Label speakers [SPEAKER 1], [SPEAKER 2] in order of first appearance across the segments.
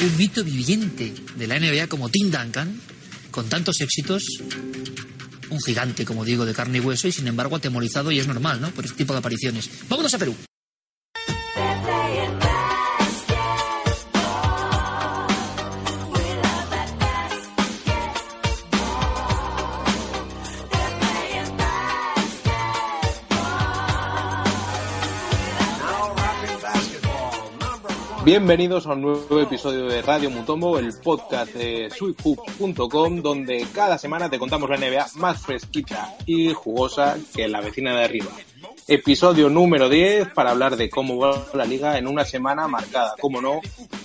[SPEAKER 1] un mito viviente de la NBA como Tim Duncan, con tantos éxitos, un gigante, como digo, de carne y hueso, y sin embargo atemorizado y es normal, ¿no? Por este tipo de apariciones. Vámonos a Perú.
[SPEAKER 2] Bienvenidos a un nuevo episodio de Radio Mutombo, el podcast de sweethoops.com, donde cada semana te contamos la NBA más fresquita y jugosa que la vecina de arriba. Episodio número 10 para hablar de cómo va la liga en una semana marcada, como no,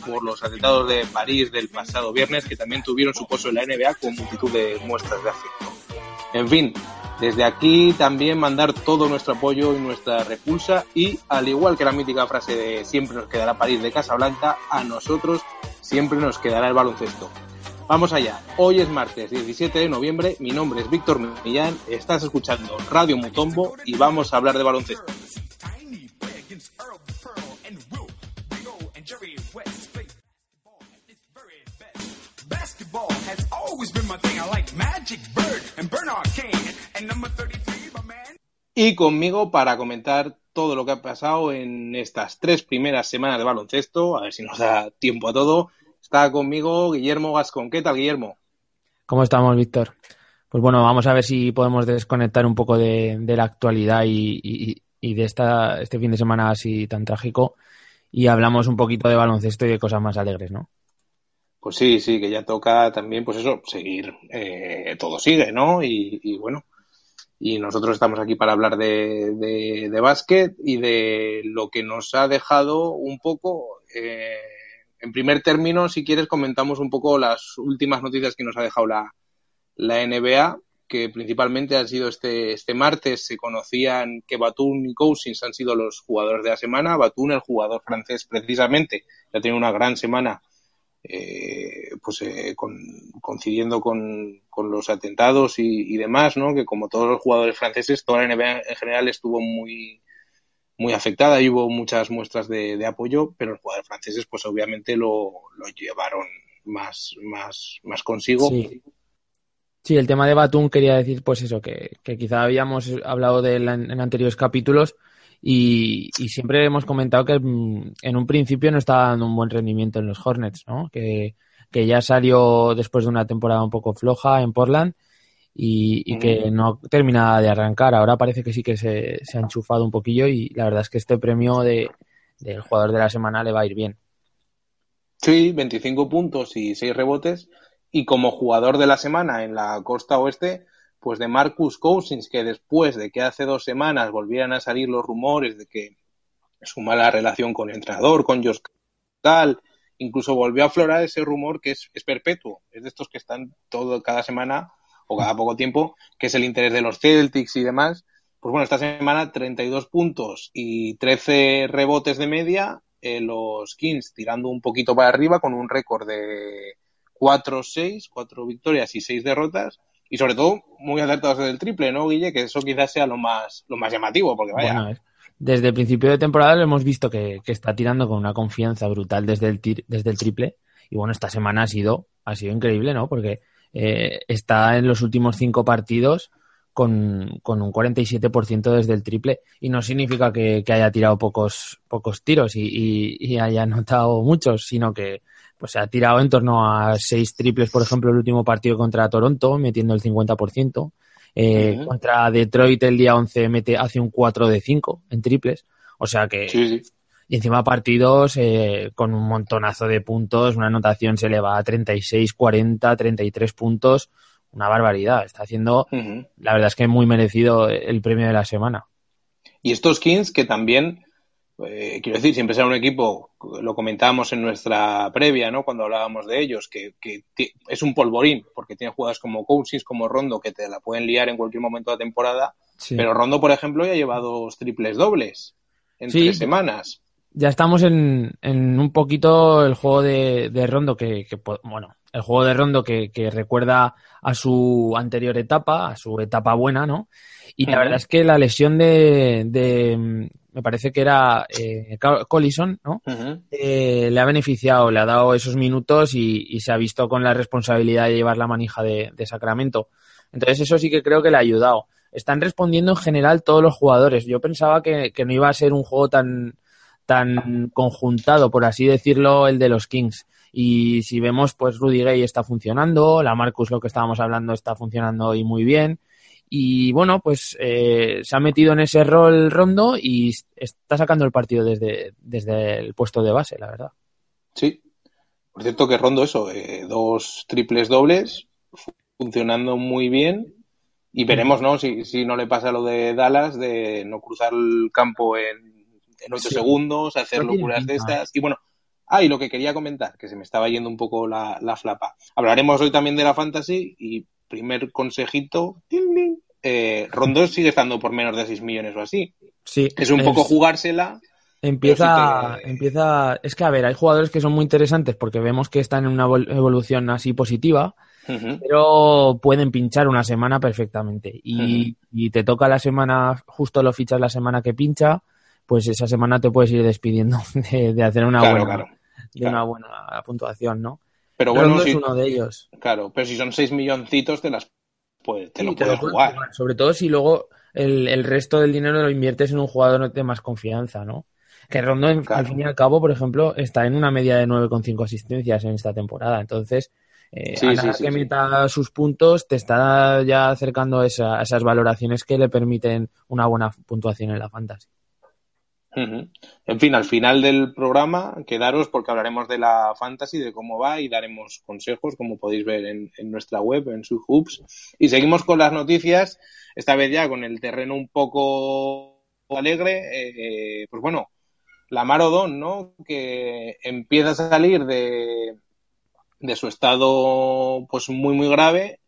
[SPEAKER 2] por los atentados de París del pasado viernes, que también tuvieron su pozo en la NBA con multitud de muestras de afecto. En fin, desde aquí también mandar todo nuestro apoyo y nuestra repulsa y al igual que la mítica frase de siempre nos quedará París de Casablanca, a nosotros siempre nos quedará el baloncesto. Vamos allá, hoy es martes 17 de noviembre, mi nombre es Víctor Millán, estás escuchando Radio Mutombo y vamos a hablar de baloncesto. Y conmigo para comentar todo lo que ha pasado en estas tres primeras semanas de baloncesto, a ver si nos da tiempo a todo, está conmigo Guillermo Gascón. ¿Qué tal, Guillermo?
[SPEAKER 3] ¿Cómo estamos, Víctor? Pues bueno, vamos a ver si podemos desconectar un poco de, la actualidad y, de esta, este fin de semana así tan trágico y hablamos un poquito de baloncesto y de cosas más alegres, ¿no?
[SPEAKER 2] Pues sí, sí, que ya toca también, pues eso, seguir, eh, todo sigue, ¿no? Y, bueno, y nosotros estamos aquí para hablar de, de, básquet y de lo que nos ha dejado un poco, eh, en primer término, si quieres, comentamos un poco las últimas noticias que nos ha dejado la, la NBA, que principalmente han sido este, este martes, se conocían que Batum y Cousins han sido los jugadores de la semana, Batum, el jugador francés precisamente, ya tiene una gran semana eh, pues eh, con, coincidiendo con, los atentados y, demás, ¿no? Que como todos los jugadores franceses, toda la NBA en general estuvo muy muy afectada y hubo muchas muestras de, apoyo, pero los jugadores franceses, pues obviamente lo, llevaron más, más, más consigo.
[SPEAKER 3] Sí. el tema de Batum quería decir, pues eso, que, que quizá habíamos hablado de él en anteriores capítulos, y, siempre hemos comentado que mm, en un principio no estaba dando un buen rendimiento en los Hornets, ¿no? Que, ya salió después de una temporada un poco floja en Portland y, que no terminaba de arrancar. Ahora parece que sí que se, ha enchufado un poquillo y la verdad es que este premio de, del jugador de la semana le va a ir bien.
[SPEAKER 2] Sí, 25 puntos y 6 rebotes. Y como jugador de la semana en la costa oeste, pues de Marcus Cousins, que después de que hace dos semanas volvieran a salir los rumores de que su mala relación con el entrenador, con Josh Tal, incluso volvió a aflorar ese rumor que es, perpetuo, es de estos que están todo cada semana o cada poco tiempo, que es el interés de los Celtics y demás. Pues bueno, esta semana 32 puntos y 13 rebotes de media, eh, los Kings tirando un poquito para arriba con un récord de 4-6, 4 victorias y 6 derrotas y sobre todo muy acertados del triple, ¿no, Guille? Que eso quizás sea lo más, lo más llamativo, porque vaya.
[SPEAKER 3] desde el principio de temporada lo hemos visto que, está tirando con una confianza brutal desde el, desde el triple. Y bueno, esta semana ha sido, ha sido increíble, ¿no? Porque eh, está en los últimos cinco partidos con, con un 47% desde el triple. Y no significa que, haya tirado pocos, pocos tiros y, y haya anotado muchos, sino que pues se ha tirado en torno a seis triples, por ejemplo, el último partido contra Toronto, metiendo el 50%. Eh, Contra Detroit el día 11 mete, hace un 4 de 5 en triples. O sea que... Y encima partidos eh, con un montonazo de puntos, una anotación se le va a 36, 40, 33 puntos. Una barbaridad. Está haciendo, la verdad es que muy merecido el premio de la semana.
[SPEAKER 2] Y estos Kings que también eh, quiero decir, siempre será un equipo, lo comentábamos en nuestra previa, ¿no? Cuando hablábamos de ellos, que, que es un polvorín, porque tiene jugadas como Cousins, como Rondo, que te la pueden liar en cualquier momento de la temporada. Pero Rondo, por ejemplo, ya lleva dos triples dobles en tres semanas.
[SPEAKER 3] Ya estamos en, en, un poquito el juego de, de Rondo, que, que, bueno, el juego de Rondo que, que recuerda a su anterior etapa, a su etapa buena, ¿no? Y la verdad es que la lesión de, de me parece que era eh, Collison, ¿no? eh, le ha beneficiado, le ha dado esos minutos y, y, se ha visto con la responsabilidad de llevar la manija de, de, Sacramento. Entonces eso sí que creo que le ha ayudado. Están respondiendo en general todos los jugadores. Yo pensaba que, que no iba a ser un juego tan, tan conjuntado, por así decirlo, el de los Kings. Y si vemos, pues Rudy Gay está funcionando, la Marcus, lo que estábamos hablando, está funcionando hoy muy bien. Y bueno, pues eh, se ha metido en ese rol rondo y está sacando el partido desde, desde el puesto de base, la verdad.
[SPEAKER 2] Sí. Por cierto que rondo eso, eh, dos triples dobles, funcionando muy bien. Y veremos, ¿no? Si, si no le pasa lo de Dallas, de no cruzar el campo en, en 8 sí. segundos, hacer no locuras de estas. Y bueno, ah, y lo que quería comentar, que se me estaba yendo un poco la, la flapa. Hablaremos hoy también de la fantasy y primer consejito, eh, Rondo sigue estando por menos de 6 millones o así.
[SPEAKER 3] Sí.
[SPEAKER 2] Es un es... poco jugársela.
[SPEAKER 3] Empieza, sí que... empieza, es que a ver, hay jugadores que son muy interesantes porque vemos que están en una evolución así positiva, uh -huh. pero pueden pinchar una semana perfectamente. Y, uh -huh. y, te toca la semana, justo lo fichas la semana que pincha, pues esa semana te puedes ir despidiendo de, de hacer una
[SPEAKER 2] claro,
[SPEAKER 3] buena,
[SPEAKER 2] claro,
[SPEAKER 3] de claro. una buena puntuación, ¿no?
[SPEAKER 2] Pero bueno,
[SPEAKER 3] Rondo
[SPEAKER 2] si,
[SPEAKER 3] es uno de ellos.
[SPEAKER 2] Claro, pero si son 6 milloncitos, te las pues te sí, lo puedes lo jugar. jugar.
[SPEAKER 3] Sobre todo si luego el, el, resto del dinero lo inviertes en un jugador de más confianza, ¿no? Que Rondo, claro. al fin y al cabo, por ejemplo, está en una media de 9,5 asistencias en esta temporada. Entonces, eh, sí, a nada sí, que meta sus puntos, te está ya acercando a, esa, a esas valoraciones que le permiten una buena puntuación en la fantasy.
[SPEAKER 2] En fin, al final del programa, quedaros porque hablaremos de la fantasy, de cómo va y daremos consejos, como podéis ver en, en nuestra web, en su hoops. Y seguimos con las noticias, esta vez ya con el terreno un poco alegre. Eh, pues bueno, la Marodón, ¿no? Que empieza a salir de, de su estado pues muy, muy grave,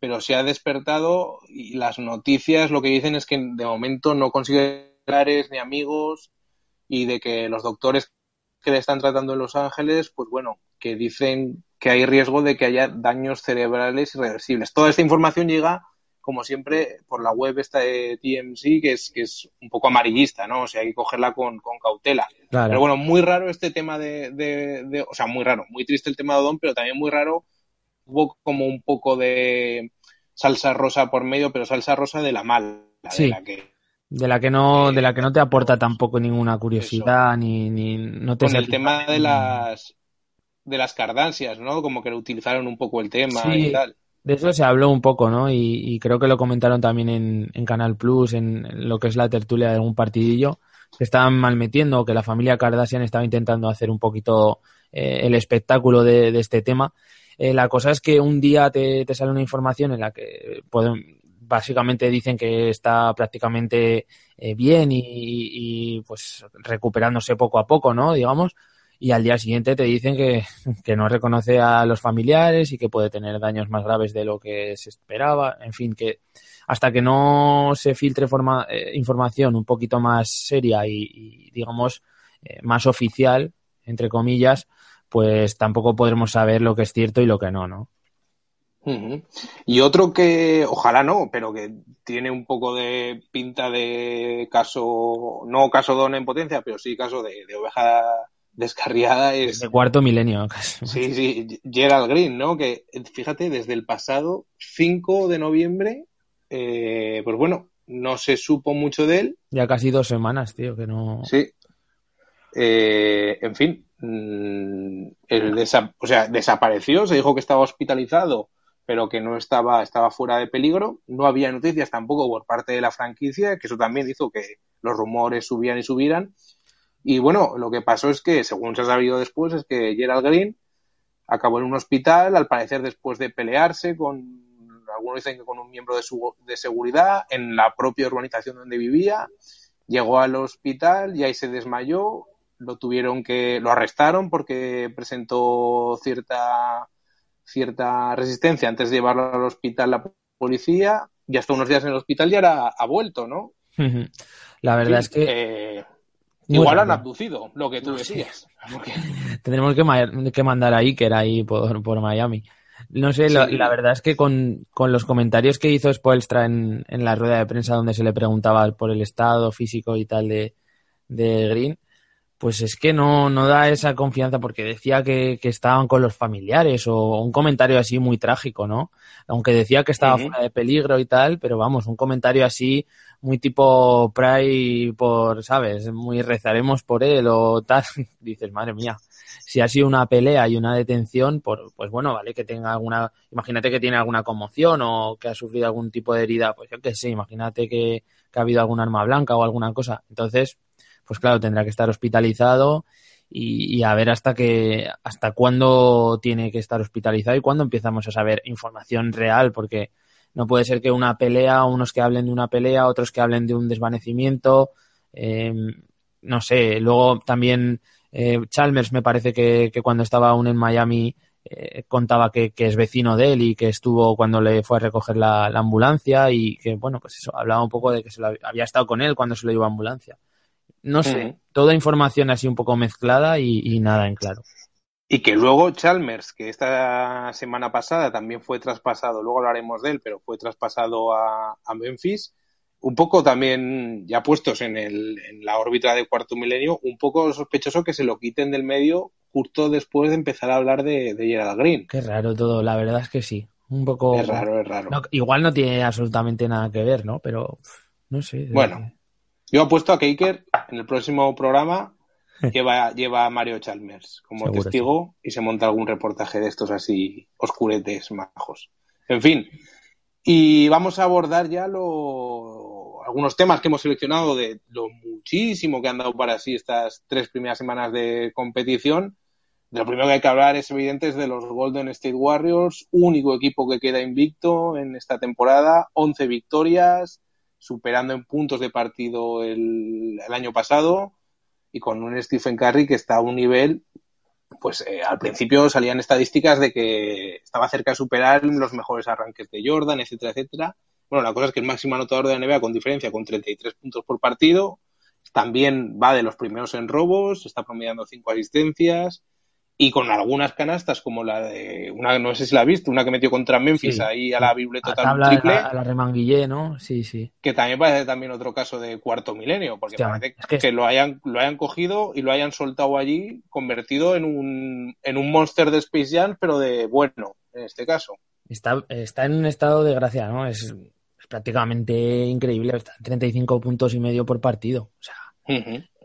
[SPEAKER 2] pero se ha despertado y las noticias lo que dicen es que de momento no consigue ni amigos y de que los doctores que le están tratando en Los Ángeles, pues bueno, que dicen que hay riesgo de que haya daños cerebrales irreversibles. Toda esta información llega, como siempre, por la web esta de TMC, que es, que es un poco amarillista, ¿no? O sea, hay que cogerla con, con cautela. Claro. Pero bueno, muy raro este tema de, de, de, o sea, muy raro, muy triste el tema de Odón, pero también muy raro, hubo como un poco de salsa rosa por medio, pero salsa rosa de la mala,
[SPEAKER 3] sí.
[SPEAKER 2] de la que
[SPEAKER 3] de la que no de la que no te aporta tampoco ninguna curiosidad ni, ni no te
[SPEAKER 2] con el tema de las de las cardancias no como que utilizaron un poco el tema
[SPEAKER 3] sí,
[SPEAKER 2] y tal.
[SPEAKER 3] de eso se habló un poco no y, y creo que lo comentaron también en, en, Canal Plus en, en, lo que es la tertulia de algún partidillo que estaban mal metiendo que la familia Kardashian estaba intentando hacer un poquito eh, el espectáculo de, de este tema. Eh, la cosa es que un día te, te, sale una información en la que pueden, básicamente dicen que está prácticamente eh, bien y, pues recuperándose poco a poco, ¿no? Digamos. Y al día siguiente te dicen que, que, no reconoce a los familiares y que puede tener daños más graves de lo que se esperaba. En fin, que hasta que no se filtre forma, eh, información un poquito más seria y, y digamos, eh, más oficial, entre comillas, pues tampoco podremos saber lo que es cierto y lo que no, ¿no?
[SPEAKER 2] Y otro que, ojalá no, pero que tiene un poco de pinta de caso, no caso don en potencia, pero sí caso de, de oveja descarriada es...
[SPEAKER 3] De cuarto milenio.
[SPEAKER 2] Sí, sí, Gerald Green, ¿no? Que fíjate, desde el pasado 5 de noviembre, eh, pues bueno, no se supo mucho de él.
[SPEAKER 3] Ya casi dos semanas, tío, que no...
[SPEAKER 2] Sí. Eh, en fin, mmm, el desa o sea, desapareció, se dijo que estaba hospitalizado pero que no estaba, estaba fuera de peligro. No había noticias tampoco por parte de la franquicia, que eso también hizo que los rumores subían y subieran. Y bueno, lo que pasó es que, según se ha sabido después, es que Gerald Green acabó en un hospital, al parecer después de pelearse con, algunos dicen que con un miembro de, su, de seguridad, en la propia urbanización donde vivía. llegó al hospital y ahí se desmayó, lo tuvieron que, lo arrestaron porque presentó cierta, cierta resistencia antes de llevarlo al hospital la policía y hasta unos días en el hospital ya era, ha vuelto, ¿no?
[SPEAKER 3] La verdad es que...
[SPEAKER 2] Eh, igual han abducido, lo que tú decías.
[SPEAKER 3] Tendremos que, que, mandar a Iker ahí por, por Miami. No sé, la, verdad es que con, con, los comentarios que hizo Spoelstra en, en, la rueda de prensa donde se le preguntaba por el estado físico y tal de, de Green, pues es que no, no da esa confianza porque decía que, que, estaban con los familiares o un comentario así muy trágico, ¿no? Aunque decía que estaba fuera de peligro y tal, pero vamos, un comentario así muy tipo Pray por, ¿sabes? Muy rezaremos por él o tal. Dices, madre mía, si ha sido una pelea y una detención, por, pues bueno, vale, que tenga alguna, imagínate que tiene alguna conmoción o que ha sufrido algún tipo de herida, pues yo qué sé, imagínate que, que ha habido algún arma blanca o alguna cosa. Entonces, pues claro, tendrá que estar hospitalizado y, a ver hasta que hasta cuándo tiene que estar hospitalizado y cuándo empezamos a saber información real, porque no puede ser que una pelea, unos que hablen de una pelea, otros que hablen de un desvanecimiento, eh, no sé, luego también eh, Chalmers me parece que, cuando estaba aún en Miami eh, contaba que, es vecino de él y que estuvo cuando le fue a recoger la, la, ambulancia y que, bueno, pues eso, hablaba un poco de que se lo había estado con él cuando se lo llevó a ambulancia no sé, toda información así un poco mezclada y, nada en claro.
[SPEAKER 2] Y que luego Chalmers, que esta semana pasada también fue traspasado, luego hablaremos de él, pero fue traspasado a, Memphis, un poco también ya puestos en, el, en la órbita de cuarto milenio, un poco sospechoso que se lo quiten del medio justo después de empezar a hablar de, de Gerald Green.
[SPEAKER 3] Qué raro todo, la verdad es que sí. Un poco.
[SPEAKER 2] Es raro, es raro.
[SPEAKER 3] igual no tiene absolutamente nada que ver, ¿no? Pero no sé.
[SPEAKER 2] Bueno, yo apuesto a que Iker en el próximo programa lleva, lleva a Mario Chalmers como testigo y se monta algún reportaje de estos así oscuretes majos. En fin, y vamos a abordar ya lo, algunos temas que hemos seleccionado de lo muchísimo que han dado para sí estas tres primeras semanas de competición. De lo primero que hay que hablar es evidente es de los Golden State Warriors, único equipo que queda invicto en esta temporada, 11 victorias, superando en puntos de partido el, el año pasado y con un Stephen Curry que está a un nivel, pues eh, al principio salían estadísticas de que estaba cerca de superar los mejores arranques de Jordan, etcétera, etcétera. Bueno, la cosa es que el máximo anotador de la NBA con diferencia con 33 puntos por partido, también va de los primeros en robos, está promediando cinco asistencias, y con algunas canastas como la de una no sé si la has visto una que metió contra Memphis ahí a la biblioteca total triple.
[SPEAKER 3] a la, remanguillé no sí sí.
[SPEAKER 2] Que también parece también otro caso de cuarto milenio porque parece que, lo hayan lo hayan cogido y lo hayan soltado allí convertido en un en un monster de Space Jam pero de bueno en este caso.
[SPEAKER 3] Está está en un estado de gracia no es, es prácticamente increíble está en 35 puntos y medio por partido o sea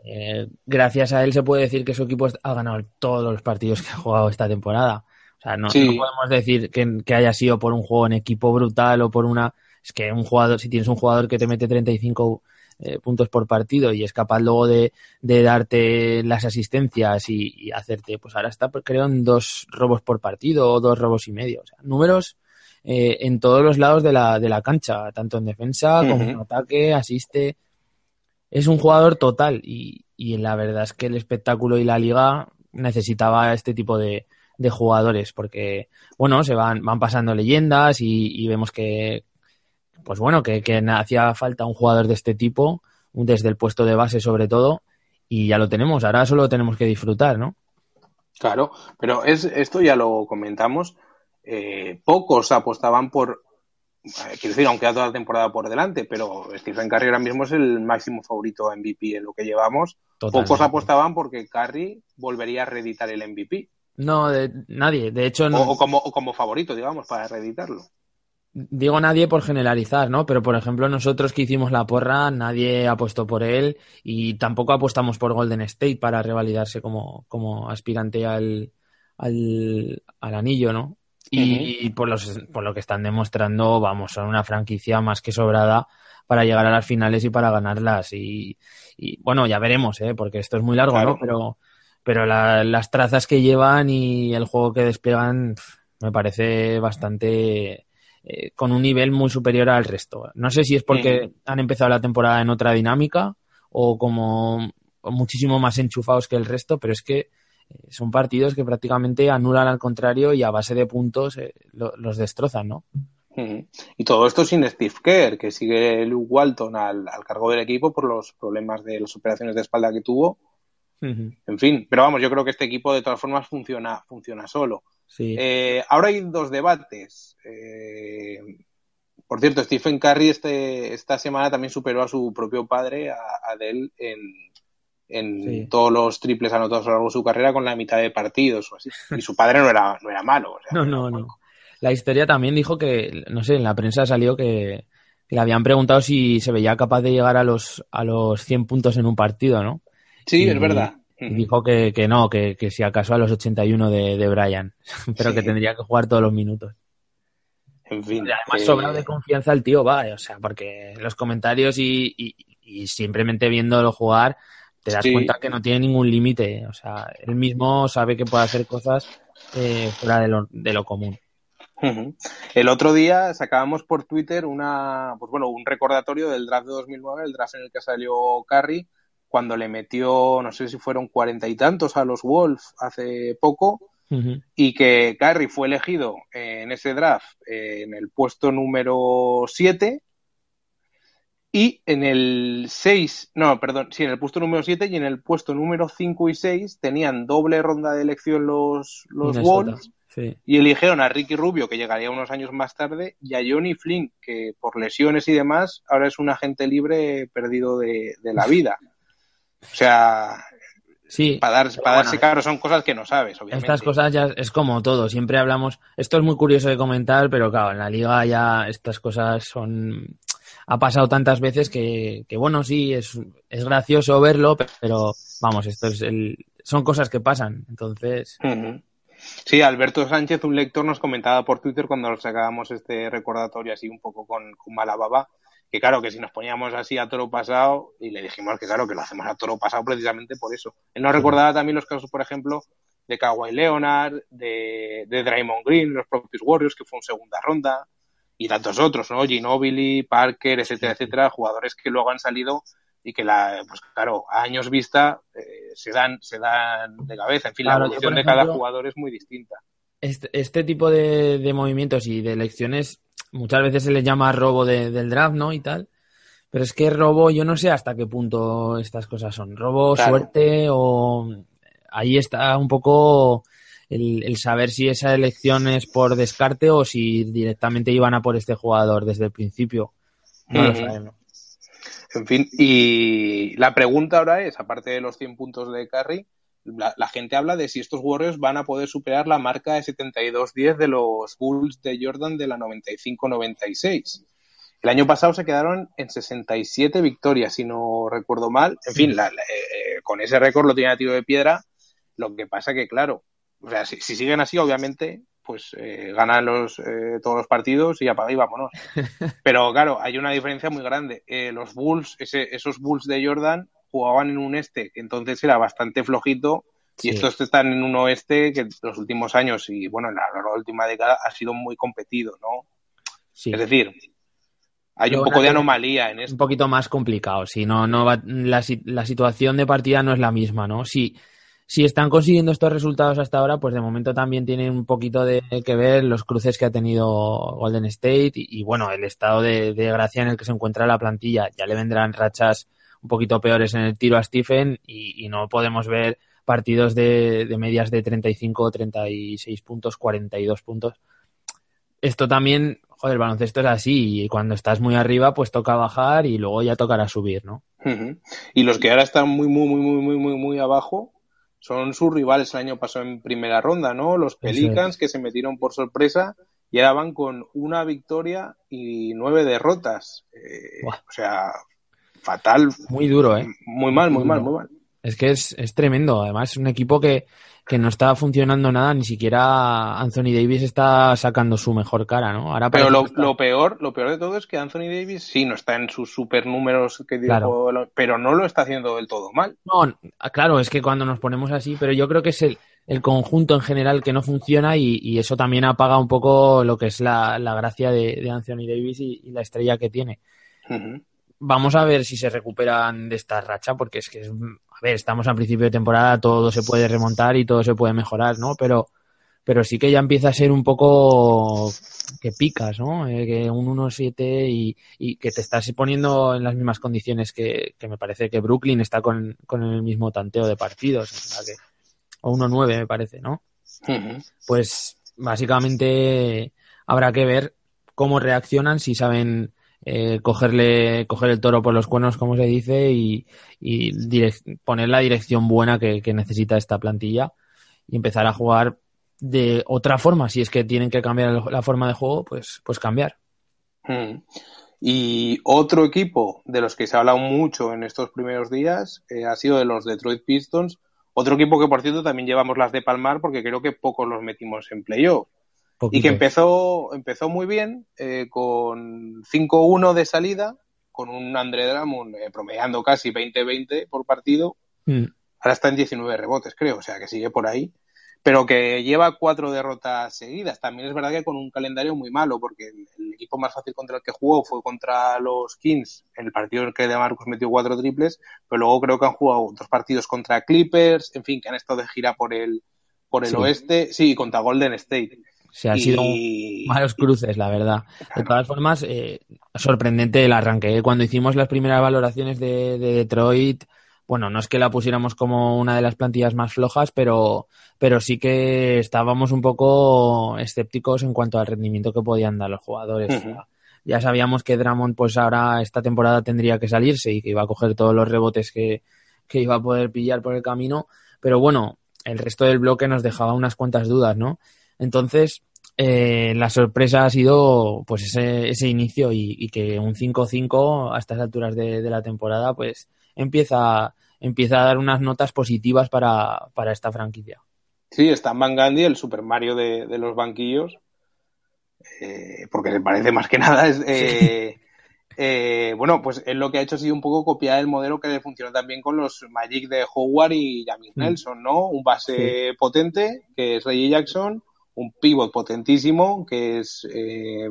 [SPEAKER 3] eh, gracias a él se puede decir que su equipo ha ganado todos los partidos que ha jugado esta temporada. O sea, no, podemos decir que, haya sido por un juego en equipo brutal o por una... Es que un jugador, si tienes un jugador que te mete 35 eh, puntos por partido y es capaz luego de, darte las asistencias y, hacerte, pues ahora está creo en dos robos por partido o dos robos y medio. O sea, números eh, en todos los lados de la, de la cancha, tanto en defensa como en ataque, asiste es un jugador total y, y, la verdad es que el espectáculo y la liga necesitaba este tipo de, de jugadores porque, bueno, se van, van pasando leyendas y, vemos que, pues bueno, que, que, hacía falta un jugador de este tipo, desde el puesto de base sobre todo, y ya lo tenemos, ahora solo tenemos que disfrutar, ¿no?
[SPEAKER 2] Claro, pero es, esto ya lo comentamos, eh, pocos apostaban por quiero decir, aunque ha toda la temporada por delante, pero Stephen Curry ahora mismo es el máximo favorito MVP en lo que llevamos. Pocos apostaban porque Curry volvería a reeditar el MVP.
[SPEAKER 3] No, de, nadie. De hecho, no.
[SPEAKER 2] o, como, o como favorito, digamos, para reeditarlo.
[SPEAKER 3] Digo nadie por generalizar, ¿no? Pero por ejemplo, nosotros que hicimos la porra, nadie apostó por él y tampoco apostamos por Golden State para revalidarse como, como aspirante al, al, al anillo, ¿no? Y, por, los, por lo que están demostrando, vamos, son una franquicia más que sobrada para llegar a las finales y para ganarlas. Y, bueno, ya veremos, ¿eh? porque esto es muy largo, ¿no? Pero, pero las trazas que llevan y el juego que despliegan me parece bastante eh, con un nivel muy superior al resto. No sé si es porque han empezado la temporada en otra dinámica o como muchísimo más enchufados que el resto, pero es que eh, son partidos que prácticamente anulan al contrario y a base de puntos eh, los destrozan, ¿no?
[SPEAKER 2] Y todo esto sin Steve Kerr, que sigue Luke Walton al, cargo del equipo por los problemas de las operaciones de espalda que tuvo. En fin, pero vamos, yo creo que este equipo de todas formas funciona, funciona solo. Eh, ahora hay dos debates. Eh, por cierto, Stephen Curry este, esta semana también superó a su propio padre, a Adele, en, en todos los triples anotados a lo largo de su carrera con la mitad de partidos o así. Y su padre no era, no era malo.
[SPEAKER 3] no, no, no la historia también dijo que, no sé, en la prensa salió que, le habían preguntado si se veía capaz de llegar a los, a los 100 puntos en un partido, ¿no?
[SPEAKER 2] Sí, es verdad.
[SPEAKER 3] Y dijo que, que no, que, que, si acaso a los 81 de, de Brian, pero que tendría que jugar todos los minutos.
[SPEAKER 2] En fin.
[SPEAKER 3] además, sobra de confianza el tío va, o sea, porque los comentarios y, y, simplemente viéndolo jugar, te das cuenta que no tiene ningún límite. O sea, él mismo sabe que puede hacer cosas eh, fuera de lo, de lo común.
[SPEAKER 2] El otro día sacábamos por Twitter una, pues bueno, un recordatorio del draft de 2009, el draft en el que salió Curry, cuando le metió, no sé si fueron cuarenta y tantos a los Wolves hace poco, y que Curry fue elegido en ese draft en el puesto número 7 y en el 6, no, perdón, sí, en el puesto número 7 y en el puesto número 5 y 6 tenían doble ronda de elección los, los Wolves y eligieron a Ricky Rubio, que llegaría unos años más tarde, y a Johnny Flynn, que por lesiones y demás, ahora es un agente libre perdido de, la vida. O sea,
[SPEAKER 3] Sí.
[SPEAKER 2] Para, dar, para darse claro, son cosas que no sabes, obviamente.
[SPEAKER 3] Estas cosas ya es como todo, siempre hablamos. Esto es muy curioso de comentar, pero claro, en la liga ya estas cosas son. Ha pasado tantas veces que, bueno, sí, es, es gracioso verlo, pero vamos, esto es el, son cosas que pasan. Entonces.
[SPEAKER 2] Sí, Alberto Sánchez, un lector, nos comentaba por Twitter cuando sacábamos este recordatorio así un poco con, con mala baba, que claro, que si nos poníamos así a toro pasado, y le dijimos que claro, que lo hacemos a toro pasado precisamente por eso. Él nos recordaba también los casos, por ejemplo, de Kawhi Leonard, de, de Draymond Green, los propios Warriors, que fue en segunda ronda, y tantos otros, ¿no? Ginobili, Parker, etcétera, etcétera, jugadores que luego han salido y que la, pues claro, a años vista eh, se dan, se dan de cabeza. En fin, la evolución de cada jugador es muy distinta.
[SPEAKER 3] Este, este tipo de, movimientos y de elecciones muchas veces se les llama robo del draft, ¿no? Y tal. Pero es que robo, yo no sé hasta qué punto estas cosas son. Robo, suerte o... Ahí está un poco el, saber si esa elección es por descarte o si directamente iban a por este jugador desde el principio. No lo sabemos.
[SPEAKER 2] En fin, y la pregunta ahora es, aparte de los 100 puntos de Curry, la, gente habla de si estos Warriors van a poder superar la marca de 72-10 de los Bulls de Jordan de la 95-96. El año pasado se quedaron en 67 victorias, si no recuerdo mal. En fin, eh, con ese récord lo tiene a tiro de piedra. Lo que pasa que, claro, o sea, si siguen así, obviamente pues eh, ganan los, eh, todos los partidos y apaga y vámonos. Pero claro, hay una diferencia muy grande. Eh, los Bulls, esos Bulls de Jordan, jugaban en un este que entonces era bastante flojito y estos están en un oeste que los últimos años y bueno, en la, última década ha sido muy competido, ¿no? Es decir, hay un poco de anomalía en esto.
[SPEAKER 3] Un poquito más complicado, si no, no va, la, la situación de partida no es la misma, ¿no? Si, si están consiguiendo estos resultados hasta ahora, pues de momento también tienen un poquito de que ver los cruces que ha tenido Golden State y, bueno, el estado de, gracia en el que se encuentra la plantilla. Ya le vendrán rachas un poquito peores en el tiro a Stephen y, no podemos ver partidos de, medias de 35, 36 puntos, 42 puntos. Esto también, joder, el baloncesto es así y cuando estás muy arriba, pues toca bajar y luego ya tocará subir, ¿no?
[SPEAKER 2] Y los que ahora están muy, muy, muy, muy, muy, muy abajo, son sus rivales el año pasado en primera ronda, ¿no? Los Pelicans que se metieron por sorpresa y ahora van con una victoria y nueve derrotas. Eh, o sea, fatal.
[SPEAKER 3] Muy duro, ¿eh?
[SPEAKER 2] Muy mal, muy, mal, muy mal.
[SPEAKER 3] Es que es, es tremendo. Además, es un equipo que, que no está funcionando nada, ni siquiera Anthony Davis está sacando su mejor cara, ¿no?
[SPEAKER 2] Ahora Pero lo, peor, lo peor de todo es que Anthony Davis sí no está en sus super números que dijo, pero no lo está haciendo del todo mal.
[SPEAKER 3] No, claro, es que cuando nos ponemos así, pero yo creo que es el, el conjunto en general que no funciona y, eso también apaga un poco lo que es la, gracia de, Anthony Davis y, la estrella que tiene. Vamos a ver si se recuperan de esta racha, porque es que, es, a ver, estamos a principio de temporada, todo se puede remontar y todo se puede mejorar, ¿no? Pero, pero sí que ya empieza a ser un poco que picas, ¿no? Eh, que un 1-7 y, y, que te estás poniendo en las mismas condiciones que, que me parece que Brooklyn está con, con, el mismo tanteo de partidos, o, sea que, o 1-9 me parece, ¿no? Uh -huh. Pues básicamente habrá que ver cómo reaccionan, si saben eh, cogerle, coger el toro por los cuernos, como se dice, y, poner la dirección buena que, que necesita esta plantilla y empezar a jugar de otra forma. Si es que tienen que cambiar la forma de juego, pues, pues cambiar.
[SPEAKER 2] Hmm. Y otro equipo de los que se ha hablado mucho en estos primeros días eh, ha sido de los Detroit Pistons. Otro equipo que, por cierto, también llevamos las de Palmar porque creo que pocos los metimos en playoff. Y que empezó, empezó muy bien, eh, con 5-1 de salida, con un André Drummond eh, promediando casi 20-20 por partido. Mm. Ahora está en 19 rebotes, creo, o sea que sigue por ahí pero que lleva cuatro derrotas seguidas. También es verdad que con un calendario muy malo, porque el, el, equipo más fácil contra el que jugó fue contra los Kings, en el partido en el que De Marcus metió cuatro triples, pero luego creo que han jugado otros partidos contra Clippers, en fin, que han estado de gira por el, por el sí. oeste, sí, contra Golden State.
[SPEAKER 3] Se han y... sido malos cruces, la verdad. De todas formas, eh, sorprendente el arranque. ¿eh? Cuando hicimos las primeras valoraciones de, de Detroit, bueno, no es que la pusiéramos como una de las plantillas más flojas, pero, pero sí que estábamos un poco escépticos en cuanto al rendimiento que podían dar los jugadores. Uh -huh. Ya sabíamos que Dramond, pues ahora esta temporada tendría que salirse y que iba a coger todos los rebotes que, que iba a poder pillar por el camino, pero bueno, el resto del bloque nos dejaba unas cuantas dudas, ¿no? Entonces, eh, la sorpresa ha sido pues ese, ese inicio y, y que un 5-5 a estas alturas de, de la temporada, pues empieza, empieza a dar unas notas positivas para, para esta franquicia.
[SPEAKER 2] Sí, está Van Gandhi, el Super Mario de, de los banquillos, eh, porque se parece más que nada. Es, eh, eh, bueno, pues él lo que ha hecho ha sido un poco copiar el modelo que le funcionó también con los Magic de Howard y Jamie mm. Nelson, ¿no? Un base sí. potente, que es Reggie Jackson, un pivot potentísimo que es eh,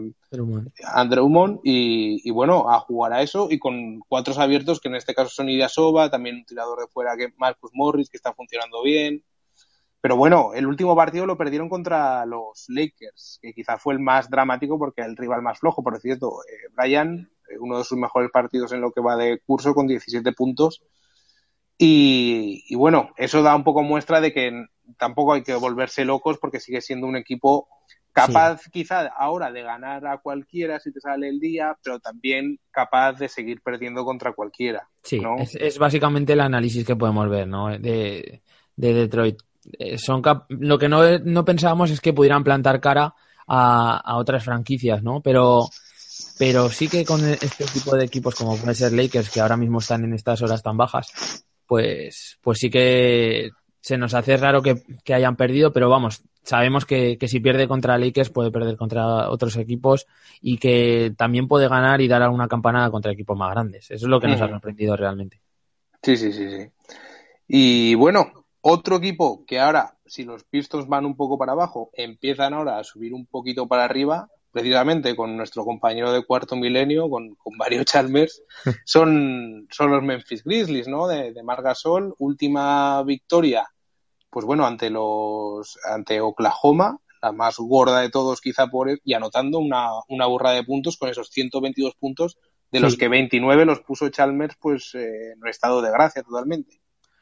[SPEAKER 2] Andrew Mon y, y, bueno, a jugar a eso y con cuatro abiertos que en este caso son Idiasoba, también un tirador de fuera que Marcus Morris que está funcionando bien. Pero bueno, el último partido lo perdieron contra los Lakers, que quizá fue el más dramático porque el rival más flojo, por cierto, eh, Brian, eh, uno de sus mejores partidos en lo que va de curso con 17 puntos. Y, y bueno, eso da un poco muestra de que tampoco hay que volverse locos porque sigue siendo un equipo capaz sí. quizá ahora de ganar a cualquiera si te sale el día, pero también capaz de seguir perdiendo contra cualquiera.
[SPEAKER 3] Sí,
[SPEAKER 2] ¿no?
[SPEAKER 3] es, es, básicamente el análisis que podemos ver ¿no? de, de Detroit. Eh, son lo que no, no pensábamos es que pudieran plantar cara a, a otras franquicias, ¿no? Pero, pero sí que con este tipo de equipos como puede ser Lakers, que ahora mismo están en estas horas tan bajas, pues, pues sí que se nos hace raro que, que hayan perdido, pero vamos, sabemos que, que, si pierde contra Lakers puede perder contra otros equipos y que también puede ganar y dar alguna campanada contra equipos más grandes. Eso es lo que nos mm. ha sorprendido realmente.
[SPEAKER 2] Sí, sí, sí, sí. Y bueno, otro equipo que ahora, si los Pistons van un poco para abajo, empiezan ahora a subir un poquito para arriba, precisamente con nuestro compañero de cuarto milenio, con, con Mario Chalmers, son, son los Memphis Grizzlies, ¿no? De, de Margasol, última victoria, pues bueno, ante los, ante Oklahoma, la más gorda de todos quizá por él, y anotando una, una burra de puntos con esos 122 puntos, de sí. los que 29 los puso Chalmers, pues eh, en estado de gracia totalmente.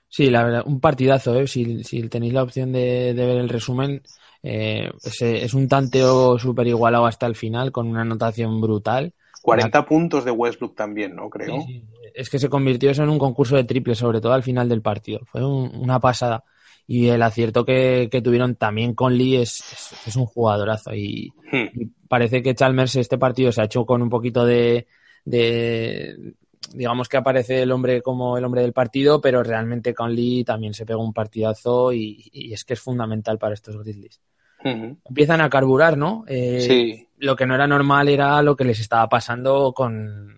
[SPEAKER 3] Sí, la verdad, un partidazo, ¿eh? Si, si tenéis la opción de, de ver el resumen, eh, es, es, un tanteo súper igualado hasta el final, con una anotación brutal.
[SPEAKER 2] 40 la... puntos de Westbrook también, ¿no? Creo.
[SPEAKER 3] Sí, sí. Es que se convirtió eso en un concurso de triple, sobre todo al final del partido. Fue un, una pasada. Y el acierto que, que tuvieron también con Lee es, es, es un jugadorazo. Y, hmm. y, parece que Chalmers este partido se ha hecho con un poquito de, de digamos que aparece el hombre como el hombre del partido, pero realmente Conley también se pega un partidazo y, y, es que es fundamental para estos Grizzlies. Uh -huh. Empiezan a carburar, ¿no? Eh, sí. Lo que no era normal era lo que les estaba pasando con,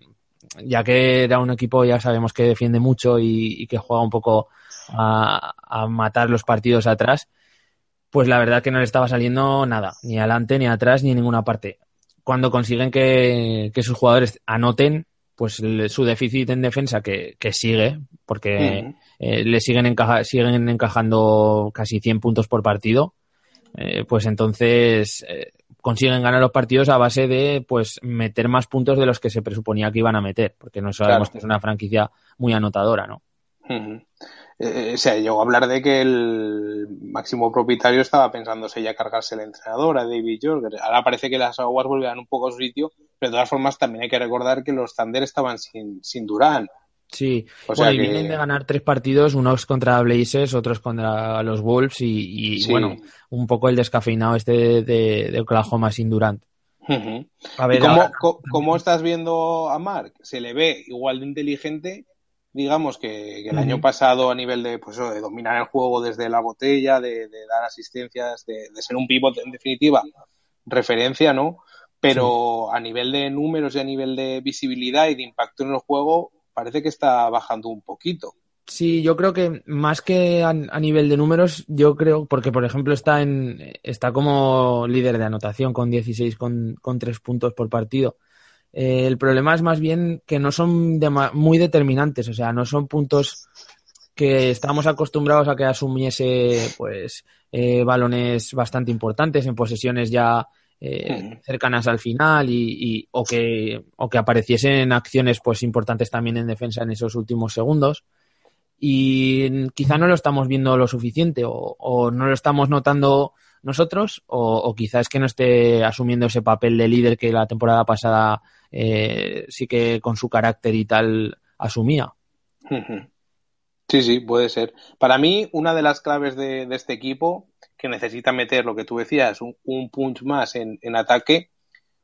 [SPEAKER 3] ya que era un equipo, ya sabemos que defiende mucho y, y que juega un poco a, a, matar los partidos atrás, pues la verdad que no le estaba saliendo nada, ni adelante, ni atrás, ni en ninguna parte. Cuando consiguen que, que sus jugadores anoten, pues su déficit en defensa que, sigue, porque eh, le siguen, encaja, siguen encajando casi 100 puntos por partido, eh, pues entonces eh, consiguen ganar los partidos a base de pues meter más puntos de los que se presuponía que iban a meter, porque no sabemos que es una franquicia muy anotadora, ¿no?
[SPEAKER 2] O sea, llegó a hablar de que el máximo propietario estaba pensándose ya cargarse el entrenador, a David Jorger. Ahora parece que las aguas vuelven un poco a su sitio, pero de todas formas también hay que recordar que los Thunder estaban sin, sin Durán.
[SPEAKER 3] Sí, o sea y vienen de ganar tres partidos, unos contra Blazers, otros contra los Wolves y, bueno, un poco el descafeinado este de, Oklahoma sin Durant.
[SPEAKER 2] a ver, cómo, cómo, estás viendo a Mark? Se le ve igual de inteligente, digamos, que, el año pasado a nivel de, pues, de dominar el juego desde la botella, de, dar asistencias, de, ser un pivot en definitiva, referencia, ¿no? Pero a nivel de números y a nivel de visibilidad y de impacto en el juego, parece que está bajando un poquito.
[SPEAKER 3] Sí, yo creo que más que a, nivel de números, yo creo, porque por ejemplo está en está como líder de anotación con 16 con, con 3 puntos por partido. Eh, el problema es más bien que no son muy determinantes, o sea, no son puntos que estamos acostumbrados a que asumiese pues eh, balones bastante importantes en posesiones ya eh, cercanas al final y, o, que, o que apareciesen acciones pues importantes también en defensa en esos últimos segundos. Y quizá no lo estamos viendo lo suficiente o, no lo estamos notando nosotros o, quizá es que no esté asumiendo ese papel de líder que la temporada pasada eh, sí que con su carácter y tal asumía.
[SPEAKER 2] Sí, sí, puede ser. Para mí, una de las claves de este equipo que necesita meter lo que tú decías, un, punch más en, ataque.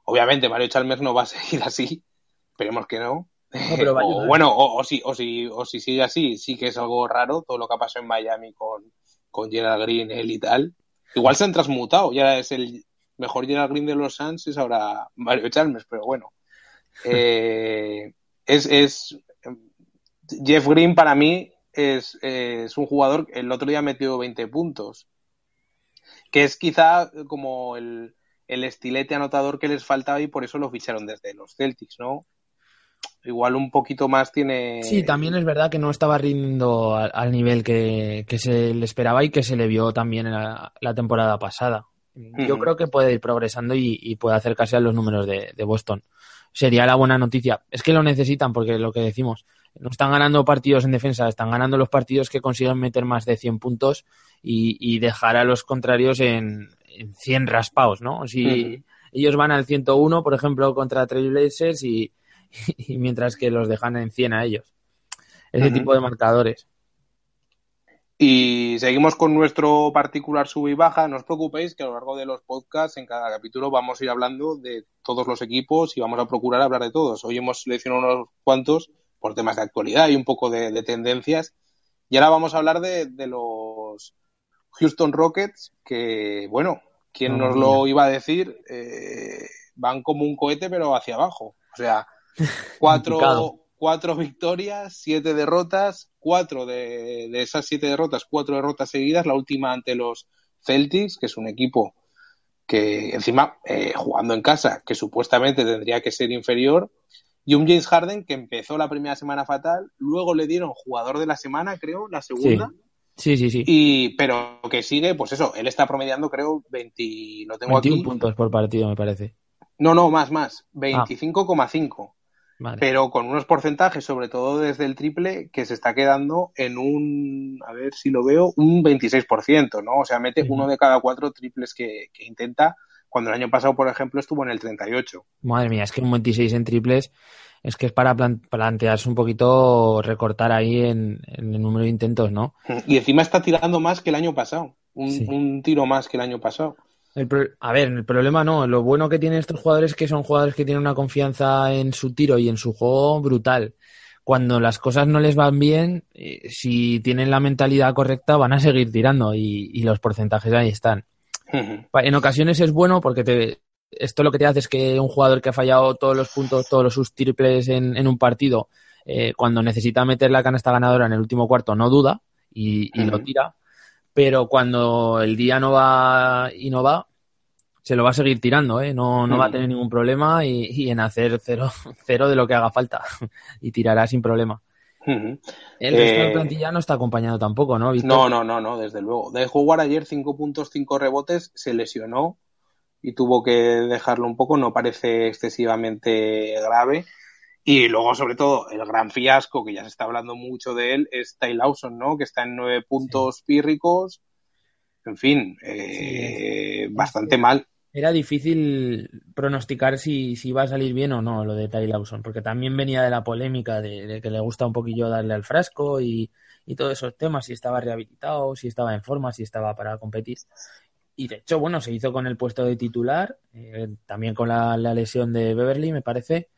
[SPEAKER 2] Obviamente Mario Chalmers no va a seguir así, esperemos que no. o, bueno, o, si, o, si, o si sigue así, sí que es algo raro todo lo que ha pasado en Miami con, con Gerald Green, él y tal. Igual se han transmutado, ya es el mejor Gerald Green de los Suns, es ahora Mario Chalmers, pero bueno. Eh, es, es Jeff Green para mí es, es, un jugador, el otro día metió 20 puntos que es quizá como el, estilete anotador que les faltaba y por eso lo ficharon desde los Celtics, ¿no? Igual un poquito más tiene.
[SPEAKER 3] Sí, también es verdad que no estaba rindiendo al, nivel que, se le esperaba y que se le vio también en la, temporada pasada. Yo creo que puede ir progresando y, puede acercarse a los números de, de, Boston. Sería la buena noticia. Es que lo necesitan porque lo que decimos, no están ganando partidos en defensa, están ganando los partidos que consiguen meter más de 100 puntos y, dejar a los contrarios en, en 100 raspados, ¿no? Si ellos van al 101, por ejemplo, contra Trailblazers y, y mientras que los dejan en 100 a ellos. Ese tipo de marcadores.
[SPEAKER 2] Y seguimos con nuestro particular sub y baja. No os preocupéis que a lo largo de los podcasts, en cada capítulo, vamos a ir hablando de todos los equipos y vamos a procurar hablar de todos. Hoy hemos seleccionado unos cuantos por temas de actualidad y un poco de, tendencias. Y ahora vamos a hablar de, los Houston Rockets, que, bueno, ¿quién nos lo iba a decir? Eh, van como un cohete, pero hacia abajo. O sea, cuatro, cuatro victorias, siete derrotas, cuatro de, de, esas siete derrotas, cuatro derrotas seguidas, la última ante los Celtics, que es un equipo que encima, eh, jugando en casa, que supuestamente tendría que ser inferior, y un James Harden que empezó la primera semana fatal, luego le dieron jugador de la semana, creo, la segunda.
[SPEAKER 3] Sí, sí, sí.
[SPEAKER 2] Y, pero que sigue, pues eso, él está promediando, creo, 20, lo tengo 21
[SPEAKER 3] puntos por partido, me parece.
[SPEAKER 2] No, no, más, más, 25,5. Ah. Pero con unos porcentajes, sobre todo desde el triple, que se está quedando en un, a ver si lo veo, un 26%, ¿no? O sea, mete uno de cada cuatro triples que, que intenta cuando el año pasado, por ejemplo, estuvo en el 38.
[SPEAKER 3] Madre mía, es que un 26 en triples es que es para plantearse un poquito recortar ahí en, el número de intentos, ¿no?
[SPEAKER 2] Y encima está tirando más que el año pasado, un, tiro más que el año pasado.
[SPEAKER 3] A ver, el problema no, lo bueno que tienen estos jugadores es que son jugadores que tienen una confianza en su tiro y en su juego brutal. Cuando las cosas no les van bien, eh, si tienen la mentalidad correcta, van a seguir tirando y los porcentajes ahí están. En ocasiones es bueno porque te, esto lo que te hace es que un jugador que ha fallado todos los puntos, todos sus triples en, un partido, eh, cuando necesita meter la canasta ganadora en el último cuarto, no duda y, lo tira. Pero cuando el día no va y no va, se lo va a seguir tirando, ¿eh? No, no va a tener ningún problema y, en hacer cero, cero de lo que haga falta y tirará sin problema. El resto de eh, plantilla no está acompañado tampoco, ¿no?
[SPEAKER 2] No, no, no, no, desde luego. De jugar ayer 5 puntos, 5 rebotes, se lesionó y tuvo que dejarlo un poco, no parece excesivamente grave. Y luego, sobre todo, el gran fiasco, que ya se está hablando mucho de él, es Ty Lawson, ¿no? Que está en nueve puntos pírricos. En fin, eh, bastante mal.
[SPEAKER 3] Era difícil pronosticar si, si iba a salir bien o no lo de Ty Lawson, porque también venía de la polémica de, que le gusta un poquillo darle al frasco y, y todos esos temas, si estaba rehabilitado, si estaba en forma, si estaba para competir. Y de hecho, bueno, se hizo con el puesto de titular, eh, también con la, lesión de Beverly, me parece.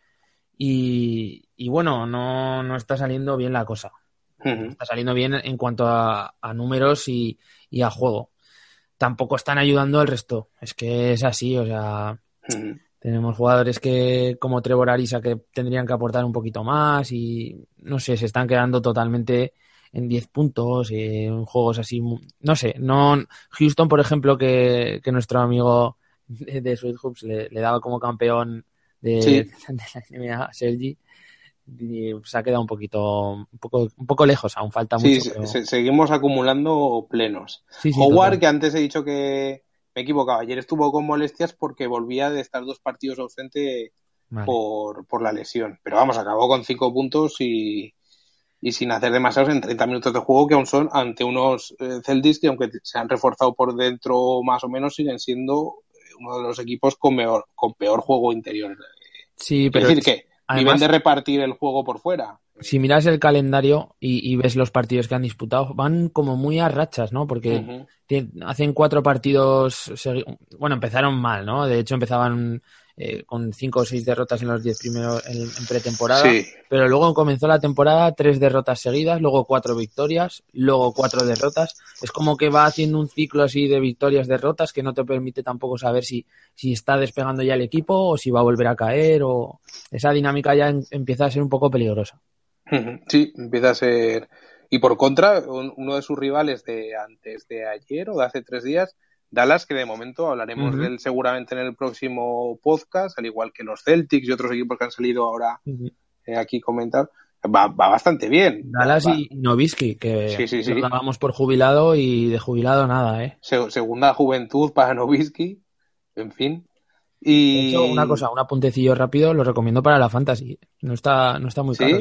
[SPEAKER 3] Y, bueno, no, no, está saliendo bien la cosa. Está saliendo bien en cuanto a, números y, a juego. Tampoco están ayudando al resto. Es que es así, o sea, tenemos jugadores que como Trevor Arisa que tendrían que aportar un poquito más y no sé, se están quedando totalmente en 10 puntos, en juegos así, no sé, no Houston, por ejemplo, que, nuestro amigo de, Sweet Hoops le, daba como campeón de, la NBA, Sergi, se ha quedado un poquito, un poco, un poco lejos, aún falta mucho.
[SPEAKER 2] Sí, seguimos acumulando plenos. Howard, que antes he dicho que me he equivocado, ayer estuvo con molestias porque volvía de estar dos partidos ausente por, por la lesión. Pero vamos, acabó con cinco puntos y, y sin hacer demasiados en 30 minutos de juego que aún son ante unos eh, Celtics que aunque se han reforzado por dentro más o menos siguen siendo uno de los equipos con peor, con peor juego interior.
[SPEAKER 3] Sí, pero
[SPEAKER 2] es decir que además, de repartir el juego por fuera.
[SPEAKER 3] Si miras el calendario y, ves los partidos que han disputado, van como muy a rachas, ¿no? Porque hacen cuatro partidos, bueno, empezaron mal, ¿no? De hecho empezaban eh, con cinco o seis derrotas en los diez primeros en, pretemporada, pero luego comenzó la temporada tres derrotas seguidas, luego cuatro victorias, luego cuatro derrotas. Es como que va haciendo un ciclo así de victorias, derrotas que no te permite tampoco saber si, si está despegando ya el equipo o si va a volver a caer o esa dinámica ya empieza a ser un poco peligrosa.
[SPEAKER 2] Sí, empieza a ser. Y por contra, uno de sus rivales de antes de ayer o de hace tres días Dallas, que de momento hablaremos de él seguramente en el próximo podcast, al igual que los Celtics y otros equipos que han salido ahora eh, aquí comentar. Va, va, bastante bien.
[SPEAKER 3] Dallas y Novisky, que sí, vamos por jubilado y de jubilado nada, ¿eh?
[SPEAKER 2] segunda juventud para Novisky, en fin. Y...
[SPEAKER 3] una cosa, un apuntecillo rápido, lo recomiendo para la Fantasy. No está, no está muy caro.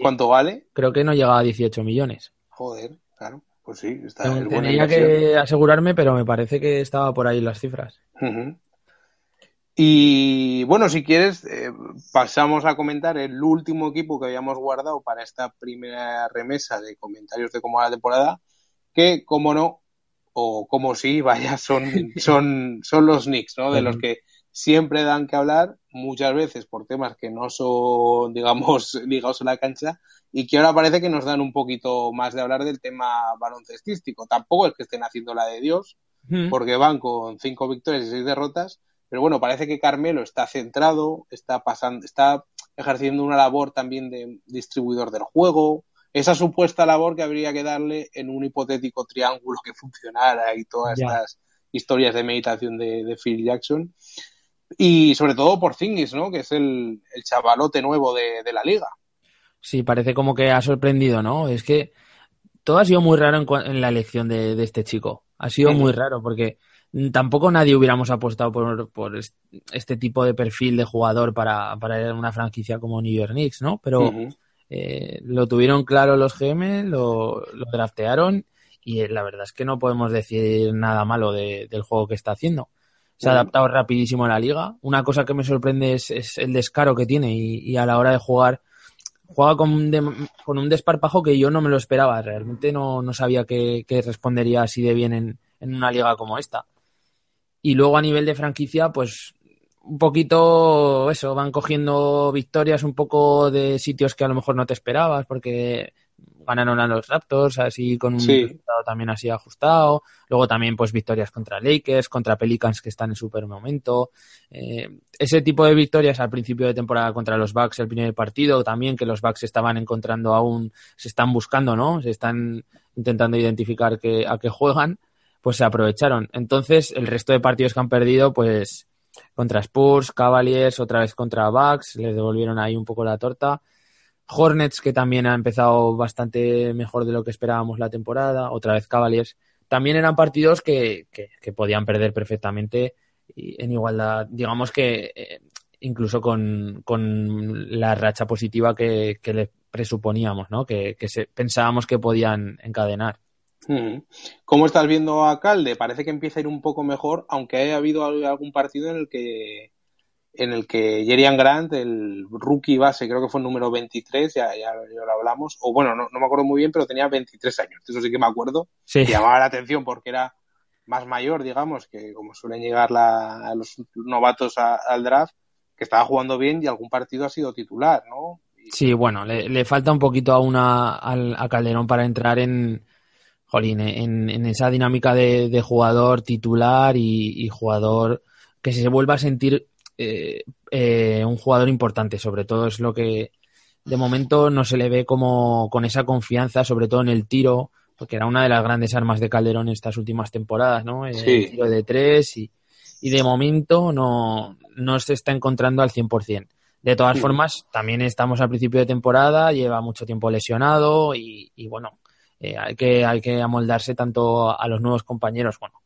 [SPEAKER 2] ¿Cuánto, vale?
[SPEAKER 3] Creo que no llega a 18 millones.
[SPEAKER 2] Joder, claro. Pues sí, está
[SPEAKER 3] Tenía que asegurarme, pero me parece que estaba por ahí las cifras.
[SPEAKER 2] Y bueno, si quieres, eh, pasamos a comentar el último equipo que habíamos guardado para esta primera remesa de comentarios de cómo va la temporada, que como no, o como sí, vaya, son, son, son los Knicks, ¿no? De los que siempre dan que hablar, muchas veces por temas que no son, digamos, ligados a la cancha, y que ahora parece que nos dan un poquito más de hablar del tema baloncestístico. Tampoco es que estén haciendo la de Dios, porque van con cinco victorias y seis derrotas, pero bueno, parece que Carmelo está centrado, está pasando, está ejerciendo una labor también de distribuidor del juego, esa supuesta labor que habría que darle en un hipotético triángulo que funcionara y todas estas historias de meditación de, Phil Jackson. Y sobre todo por Zingis, ¿no? Que es el, chavalote nuevo de la liga.
[SPEAKER 3] Sí, parece como que ha sorprendido, ¿no? Es que todo ha sido muy raro en, la elección de, este chico. Ha sido muy raro porque tampoco nadie hubiéramos apostado por, este tipo de perfil de jugador para, para una franquicia como New York Knicks, ¿no? Pero eh, lo tuvieron claro los GM, lo, draftearon y eh, la verdad es que no podemos decir nada malo del juego que está haciendo. Se ha adaptado rapidísimo a la liga. Una cosa que me sorprende es, el descaro que tiene y, a la hora de jugar juega con un, con un desparpajo que yo no me lo esperaba. Realmente no, no sabía que, respondería así de bien en, en, una liga como esta. Y luego a nivel de franquicia, pues un poquito eso, van cogiendo victorias un poco de sitios que a lo mejor no te esperabas, porque ganaron a los Raptors, así con un resultado también así ajustado. Luego también pues victorias contra Lakers, contra Pelicans que están en super momento. Eh, ese tipo de victorias al principio de temporada contra los Bucks, el primer partido, también que los Bucks estaban encontrando aún, se están buscando, ¿no? Se están intentando identificar que, a qué juegan. pues se aprovecharon. Entonces, el resto de partidos que han perdido, pues contra Spurs, Cavaliers, otra vez contra Bucks, les devolvieron ahí un poco la torta. Hornets, que también ha empezado bastante mejor de lo que esperábamos la temporada, otra vez Cavaliers. También eran partidos que, que, podían perder perfectamente en igualdad. Digamos que eh, incluso con, con, la racha positiva que, que le presuponíamos, ¿no? Que, se, pensábamos que podían encadenar.
[SPEAKER 2] ¿Cómo estás viendo a Calde? Parece que empieza a ir un poco mejor, aunque haya habido algún partido en el que en el que Jerian Grant, el rookie base, creo que fue el número 23, ya, ya, lo hablamos, o bueno, no, me acuerdo muy bien, pero tenía 23 años, eso sí que me acuerdo,
[SPEAKER 3] sí.
[SPEAKER 2] llamaba la atención porque era más mayor, digamos, que como suelen llegar a los novatos al draft, que estaba jugando bien y algún partido ha sido titular, ¿no?
[SPEAKER 3] Sí, bueno, le, falta un poquito a, una, a Calderón para entrar en, jolín, en, en esa dinámica de, jugador titular y, jugador que se vuelva a sentir eh, eh, un jugador importante, sobre todo es lo que de momento no se le ve como con esa confianza, sobre todo en el tiro, porque era una de las grandes armas de Calderón en estas últimas temporadas, ¿no? El tiro de tres y, y de momento no, no se está encontrando al 100%. De todas formas, también estamos al principio de temporada, lleva mucho tiempo lesionado y, bueno, eh, hay, que, hay que amoldarse tanto a los nuevos compañeros, bueno,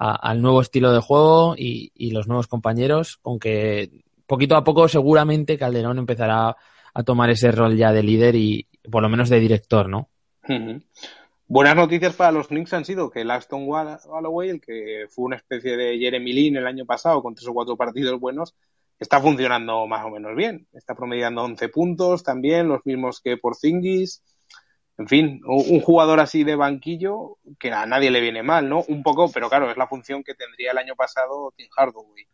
[SPEAKER 3] al nuevo estilo de juego y, los nuevos compañeros, aunque poquito a poco seguramente Calderón empezará a tomar ese rol ya de líder y por lo menos de director, ¿no?
[SPEAKER 2] Buenas noticias para los Knicks han sido que el Aston Galloway, el que fue una especie de Jeremy Lin el año pasado con tres o cuatro partidos buenos, está funcionando más o menos bien. Está promediando 11 puntos también, los mismos que por Zingis. En fin, un jugador así de banquillo que a nadie le viene mal, ¿no? Un poco, pero claro, es la función que tendría el año pasado Tim Hardaway.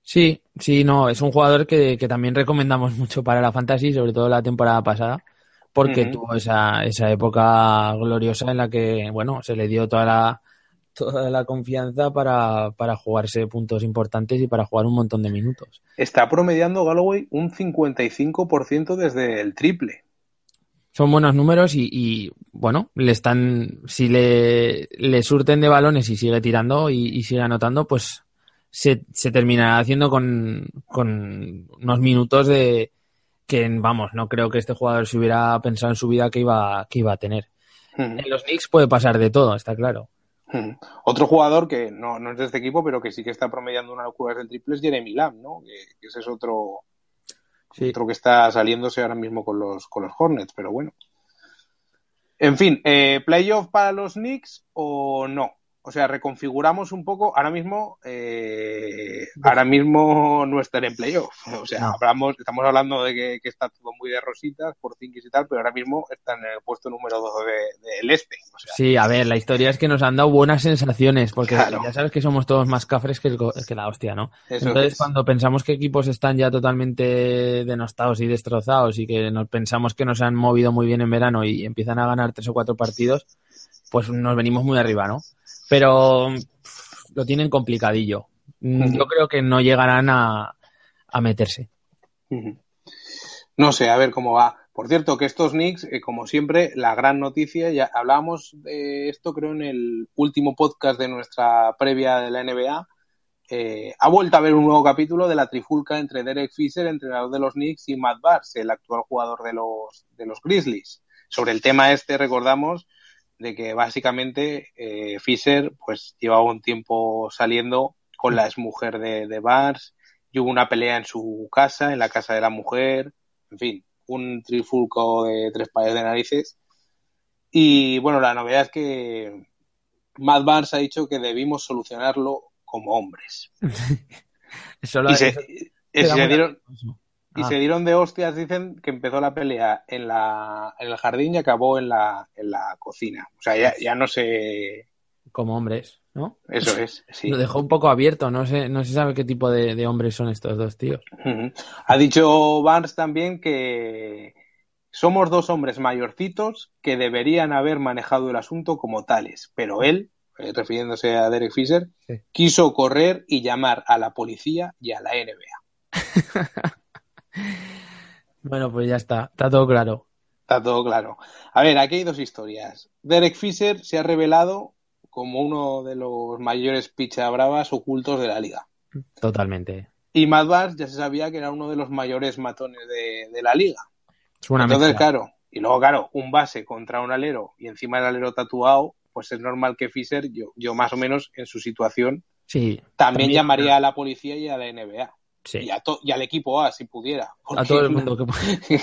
[SPEAKER 3] Sí, sí, no, es un jugador que, que también recomendamos mucho para la fantasy, sobre todo la temporada pasada, porque tuvo esa, esa época gloriosa en la que, bueno, se le dio toda la, toda la confianza para, para jugarse puntos importantes y para jugar un montón de minutos.
[SPEAKER 2] Está promediando Galloway un 55% desde el triple.
[SPEAKER 3] Son buenos números y, bueno, le están, si le, le, surten de balones y sigue tirando y, sigue anotando, pues se, se terminará haciendo con, con unos minutos de, que vamos, no creo que este jugador se hubiera pensado en su vida que iba, que iba a tener. En los Knicks puede pasar de todo, está claro.
[SPEAKER 2] Otro jugador que no, no, es de este equipo, pero que sí que está promediando una locura del triple es Jeremy Lamb, ¿no? Que, ese es otro, otro que está saliéndose ahora mismo con los, con los Hornets, pero bueno. En fin, eh, ¿playoff para los Knicks o no? O sea, reconfiguramos un poco. Ahora mismo, eh, ahora mismo no estar en playoff. O sea, hablamos, estamos hablando de que, está todo muy de rositas por Zinkis y tal, pero ahora mismo está en el puesto número 2 del de, este.
[SPEAKER 3] sí, a ver, la historia es que nos han dado buenas sensaciones, porque ya sabes que somos todos más cafres que, que la hostia, ¿no? Entonces, cuando pensamos que equipos están ya totalmente denostados y destrozados y que nos pensamos que nos han movido muy bien en verano y empiezan a ganar tres o cuatro partidos, pues nos venimos muy arriba, ¿no? Pero lo tienen complicadillo. Mm, yo creo que no llegarán a, meterse.
[SPEAKER 2] No sé, a ver cómo va. Por cierto, que estos Knicks, eh, como siempre, la gran noticia, ya hablábamos de esto creo en el último podcast de nuestra previa de la NBA, eh, ha vuelto a haber un nuevo capítulo de la trifulca entre Derek Fisher, entrenador de los Knicks, y Matt Barnes, el actual jugador de los, de los Grizzlies. Sobre el tema este, recordamos de que básicamente eh, Fisher pues llevaba un tiempo saliendo con la exmujer de, de Bars y hubo una pelea en su casa, en la casa de la mujer, en fin, un trifulco de tres pares de narices. Y bueno, la novedad es que Matt Barnes ha dicho que debimos solucionarlo como hombres.
[SPEAKER 3] Eso lo y se,
[SPEAKER 2] dieron, y se dieron de hostias, dicen que empezó la pelea en, la, en el jardín y acabó en la, en la cocina. O sea, ya, ya no sé.
[SPEAKER 3] Como hombres, ¿no?
[SPEAKER 2] Eso es, sí.
[SPEAKER 3] Lo dejó un poco abierto, no sé, no se sabe qué tipo de, hombres son estos dos tíos.
[SPEAKER 2] Ha dicho Barnes también que somos dos hombres mayorcitos que deberían haber manejado el asunto como tales, pero él, eh, refiriéndose a Derek Fisher, quiso correr y llamar a la policía y a la NBA.
[SPEAKER 3] Bueno, pues ya está, está todo claro.
[SPEAKER 2] Está todo claro. A ver, aquí hay dos historias. Derek Fisher se ha revelado como uno de los mayores bravas ocultos de la liga.
[SPEAKER 3] Totalmente.
[SPEAKER 2] Y Mad ya se sabía que era uno de los mayores matones de, la liga.
[SPEAKER 3] Es una
[SPEAKER 2] Entonces, claro, y luego, claro, un base contra un alero y encima el alero tatuado, pues es normal que Fisher, yo, yo más o menos en su situación,
[SPEAKER 3] sí,
[SPEAKER 2] también, llamaría a la policía y a la NBA.
[SPEAKER 3] Sí.
[SPEAKER 2] Y, a y, al equipo A, si pudiera.
[SPEAKER 3] a todo el mundo que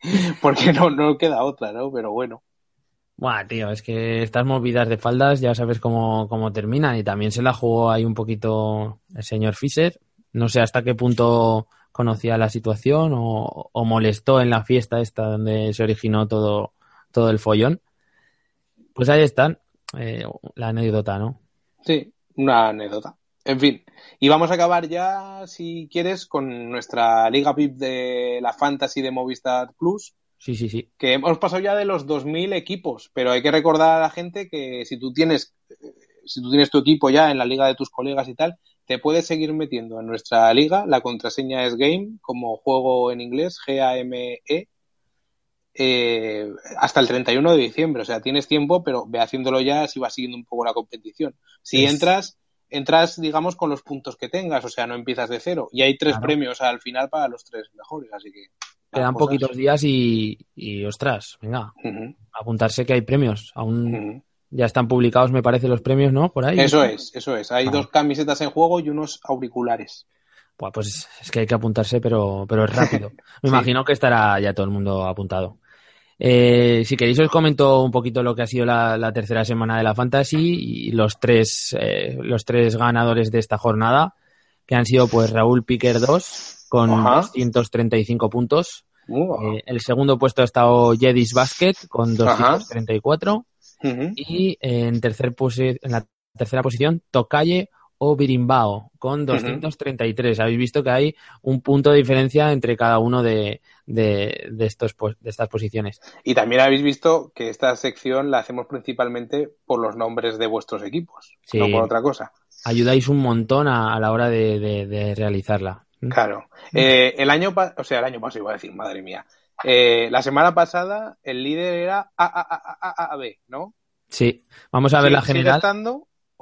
[SPEAKER 2] Porque no, no queda otra, ¿no? Pero bueno.
[SPEAKER 3] Buah, tío, es que estas movidas de faldas ya sabes cómo, cómo terminan y también se la jugó ahí un poquito el señor Fisher. No sé hasta qué punto conocía la situación o, molestó en la fiesta esta donde se originó todo, todo el follón. Pues ahí están, eh, la anécdota, ¿no?
[SPEAKER 2] Sí, una anécdota. En fin, y vamos a acabar ya, si quieres, con nuestra Liga VIP de la Fantasy de Movistar Plus.
[SPEAKER 3] Sí, sí, sí.
[SPEAKER 2] Que hemos pasado ya de los 2.000 equipos, pero hay que recordar a la gente que si tú tienes, eh, si tú tienes tu equipo ya en la liga de tus colegas y tal, te puedes seguir metiendo en nuestra liga. La contraseña es game, como juego en inglés, G-A-M-E, eh, hasta el 31 de diciembre. O sea, tienes tiempo, pero ve haciéndolo ya si vas siguiendo un poco la competición. Si entras, entras, digamos, con los puntos que tengas, o sea, no empiezas de cero. Y hay tres premios al final para los tres mejores, así que.
[SPEAKER 3] Quedan poquitos días y, ostras, venga, apuntarse que hay premios. Aún ya están publicados, me parece, los premios, ¿no? Por ahí.
[SPEAKER 2] Eso es, eso es. Hay dos camisetas en juego y unos auriculares.
[SPEAKER 3] pues es que hay que apuntarse, pero, pero es rápido. Me imagino que estará ya todo el mundo apuntado. Eh, si queréis os comento un poquito lo que ha sido la, tercera semana de la Fantasy y los tres, eh, los tres ganadores de esta jornada, que han sido pues Raúl Piquer 2 con 235 puntos. Eh, el segundo puesto ha estado Jedis Basket con 234. Y en, tercer en la tercera posición, Tocalle o Birimbao con 233. Habéis visto que hay un punto de diferencia entre cada uno de, de, estos, de estas posiciones.
[SPEAKER 2] Y también habéis visto que esta sección la hacemos principalmente por los nombres de vuestros equipos, no por otra cosa.
[SPEAKER 3] Ayudáis un montón a, la hora de, realizarla.
[SPEAKER 2] ¿Mm? Claro. Eh, el año, o sea, el año pasado iba a decir, madre mía. Eh, la semana pasada el líder era AAAAB, ¿no?
[SPEAKER 3] Sí, vamos a ver la general.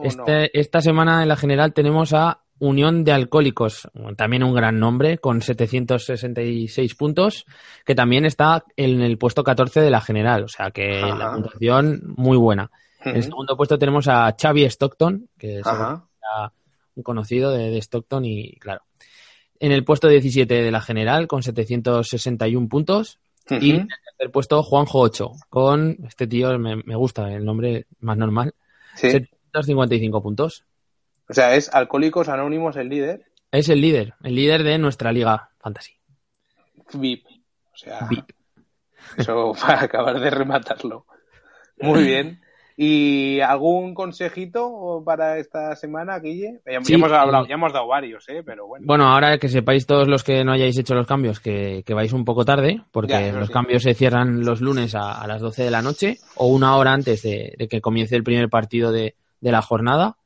[SPEAKER 3] Este, esta semana en la general tenemos a Unión de Alcohólicos, también un gran nombre, con 766 puntos, que también está en el puesto 14 de la general, o sea que la puntuación muy buena. En el segundo puesto tenemos a Xavi Stockton, que es un conocido de, Stockton y claro. En el puesto 17 de la general, con 761 puntos. Y en el tercer puesto, Juanjo 8, con este tío, me, gusta el nombre más normal, 755 puntos.
[SPEAKER 2] O sea, es Alcohólicos Anónimos el líder.
[SPEAKER 3] Es el líder, el líder de nuestra liga fantasy.
[SPEAKER 2] VIP. O sea, eso para acabar de rematarlo. Muy bien. ¿Y algún consejito para esta semana, Guille? Ya, hemos, hablado, ya hemos dado varios, ¿eh? pero bueno.
[SPEAKER 3] Bueno, ahora que sepáis todos los que no hayáis hecho los cambios que, vais un poco tarde, porque los cambios se cierran los lunes a, las 12 de la noche o una hora antes de, que comience el primer partido de, de la jornada.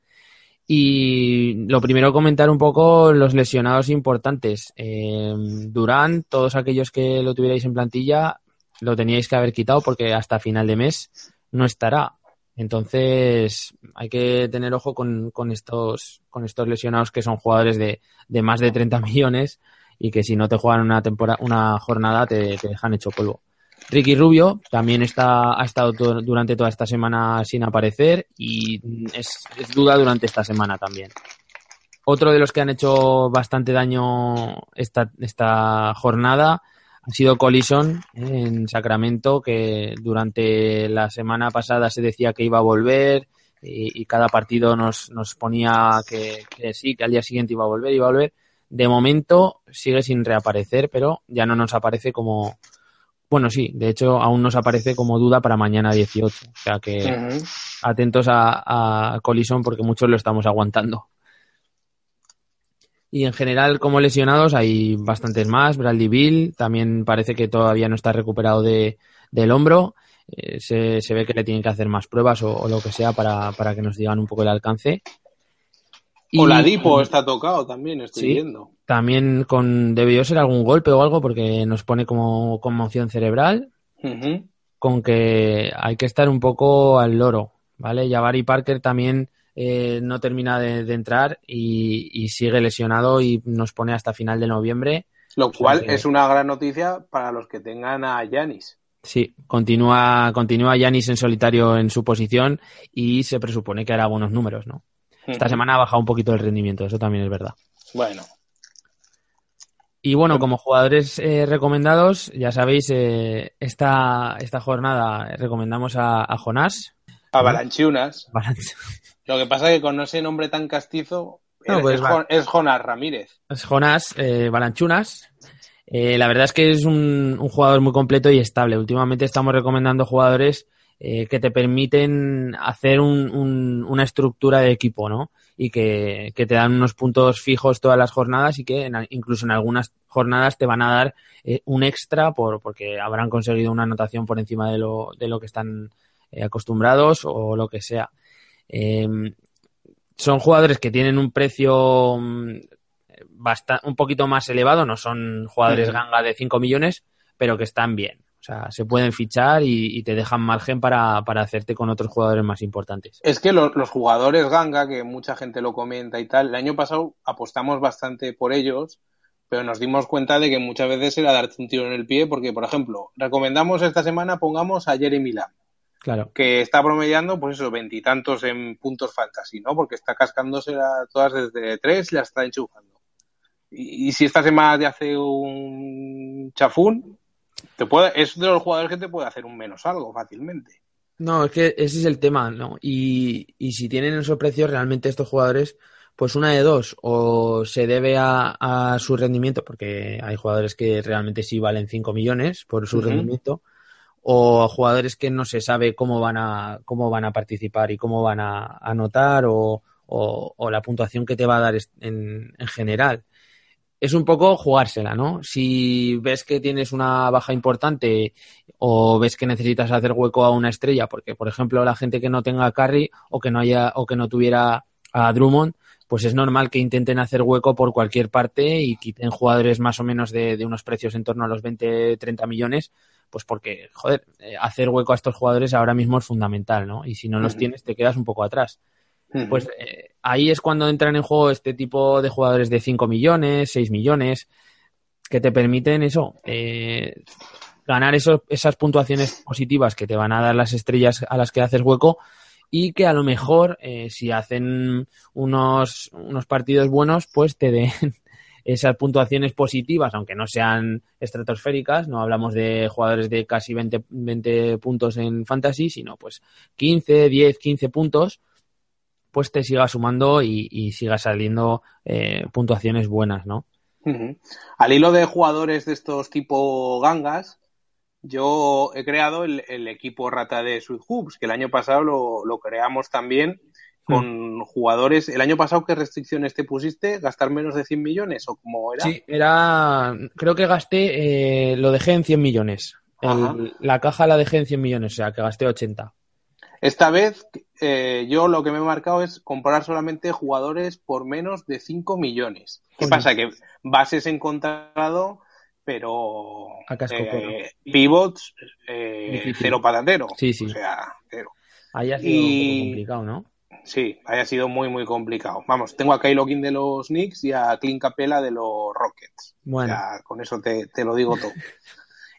[SPEAKER 3] Y lo primero, comentar un poco los lesionados importantes. Eh, Durán, todos aquellos que lo tuvierais en plantilla, lo teníais que haber quitado porque hasta final de mes no estará. Entonces, hay que tener ojo con, con estos, con estos lesionados que son jugadores de, de, más de 30 millones y que si no te juegan una, temporada, una jornada te, te dejan hecho polvo. Ricky Rubio también está, ha estado durante toda esta semana sin aparecer y es, duda durante esta semana también. Otro de los que han hecho bastante daño esta, esta jornada ha sido Collison en Sacramento, que durante la semana pasada se decía que iba a volver y, cada partido nos, nos ponía que, que, sí, que al día siguiente iba a volver, iba a volver. De momento sigue sin reaparecer, pero ya no nos aparece como, bueno, sí, de hecho aún nos aparece como duda para mañana 18. O sea que atentos a, a Colison porque muchos lo estamos aguantando. Y en general, como lesionados, hay bastantes más. Bradley Bill también parece que todavía no está recuperado de, del hombro. Eh, se, se, ve que le tienen que hacer más pruebas o, lo que sea para, para, que nos digan un poco el alcance.
[SPEAKER 2] Y, Oladipo está tocado también, estoy viendo.
[SPEAKER 3] También con debió ser algún golpe o algo porque nos pone como conmoción cerebral. Con que hay que estar un poco al loro ¿vale? Jabari Parker también eh, no termina de, entrar y, sigue lesionado y nos pone hasta final de noviembre.
[SPEAKER 2] Lo cual es una gran noticia para los que tengan a Yanis.
[SPEAKER 3] Sí, continúa, continúa Yanis en solitario en su posición y se presupone que hará buenos números, ¿no? Esta semana ha bajado un poquito el rendimiento, eso también es verdad.
[SPEAKER 2] Bueno.
[SPEAKER 3] Y bueno, como jugadores eh, recomendados, ya sabéis, eh, esta, esta jornada recomendamos a, a Jonás.
[SPEAKER 2] A Balanchunas. Lo que pasa es que con ese nombre tan castizo pues es, Jonás Ramírez.
[SPEAKER 3] Es Jonás eh, Balanchunas. Eh, la verdad es que es un, jugador muy completo y estable. Últimamente estamos recomendando jugadores eh, que te permiten hacer una estructura de equipo, ¿no? Y que, te dan unos puntos fijos todas las jornadas y que incluso en algunas jornadas te van a dar un extra por, porque habrán conseguido una anotación por encima de lo, de lo que están acostumbrados o lo que sea. Em, son jugadores que tienen un precio mm, un poquito más elevado, no son jugadores ganga de 5 millones, pero que están bien. O sea, se pueden fichar y, te dejan margen para, hacerte con otros jugadores más importantes.
[SPEAKER 2] Es que los jugadores ganga, que mucha gente lo comenta y tal, el año pasado apostamos bastante por ellos, pero nos dimos cuenta de que muchas veces era darte un tiro en el pie, porque, por ejemplo, recomendamos esta semana, pongamos a Jeremy Lamb.
[SPEAKER 3] Claro.
[SPEAKER 2] Que está promediando, pues eso, veintitantos en puntos fantasy, ¿no? Porque está cascándose todas desde tres y las está enchufando. Y, si esta semana te hace un chafún, te puede, es de los jugadores que te puede hacer un menos algo fácilmente.
[SPEAKER 3] No, es que ese es el tema, ¿no? Y, y si tienen esos precios, realmente estos jugadores, pues una de dos, o se debe a, a su rendimiento, porque hay jugadores que realmente sí valen 5 millones por su rendimiento, o jugadores que no se sabe cómo van a, cómo van a participar y cómo van a anotar o, o, la puntuación que te va a dar en, en, general. Es un poco jugársela, ¿no? Si ves que tienes una baja importante o ves que necesitas hacer hueco a una estrella, porque por ejemplo la gente que no tenga carry o que no haya o que no tuviera a Drummond, pues es normal que intenten hacer hueco por cualquier parte y quiten jugadores más o menos de, de unos precios en torno a los 20, 30 millones pues porque, joder, eh, hacer hueco a estos jugadores ahora mismo es fundamental, ¿no? Y si no los tienes, te quedas un poco atrás. Pues eh, ahí es cuando entran en juego este tipo de jugadores de 5 millones, 6 millones, que te permiten eso, eh, ganar esas puntuaciones positivas que te van a dar las estrellas a las que haces hueco y que a lo mejor si hacen unos, unos partidos buenos, pues te den esas puntuaciones positivas, aunque no sean estratosféricas, no hablamos de jugadores de casi 20, 20 puntos en fantasy, sino pues 15, 10, 15 puntos, pues te siga sumando y, y siga saliendo eh, puntuaciones buenas, ¿no?
[SPEAKER 2] Al hilo de jugadores de estos tipo gangas, yo he creado el, equipo rata de Sweet Hoops, que el año pasado lo, lo creamos también con jugadores. ¿El año pasado qué restricciones te pusiste? ¿Gastar menos de 100 millones o cómo era?
[SPEAKER 3] Sí, era. Creo que gasté, eh, lo dejé en 100 millones. la caja la dejé en 100 millones, o sea, que gasté 80.
[SPEAKER 2] Esta vez eh, yo lo que me he marcado es comprar solamente jugadores por menos de 5 millones. ¿Qué pasa? Que bases encontrado, pero eh, pivots cero patatero.
[SPEAKER 3] Sí, sí.
[SPEAKER 2] O sea, cero.
[SPEAKER 3] Ahí ha sido un poco complicado, ¿no?
[SPEAKER 2] Sí, haya sido muy, muy complicado. Vamos, tengo a Kylo King de los Knicks y a Clint Capella de los Rockets. Bueno. con eso te, lo digo todo.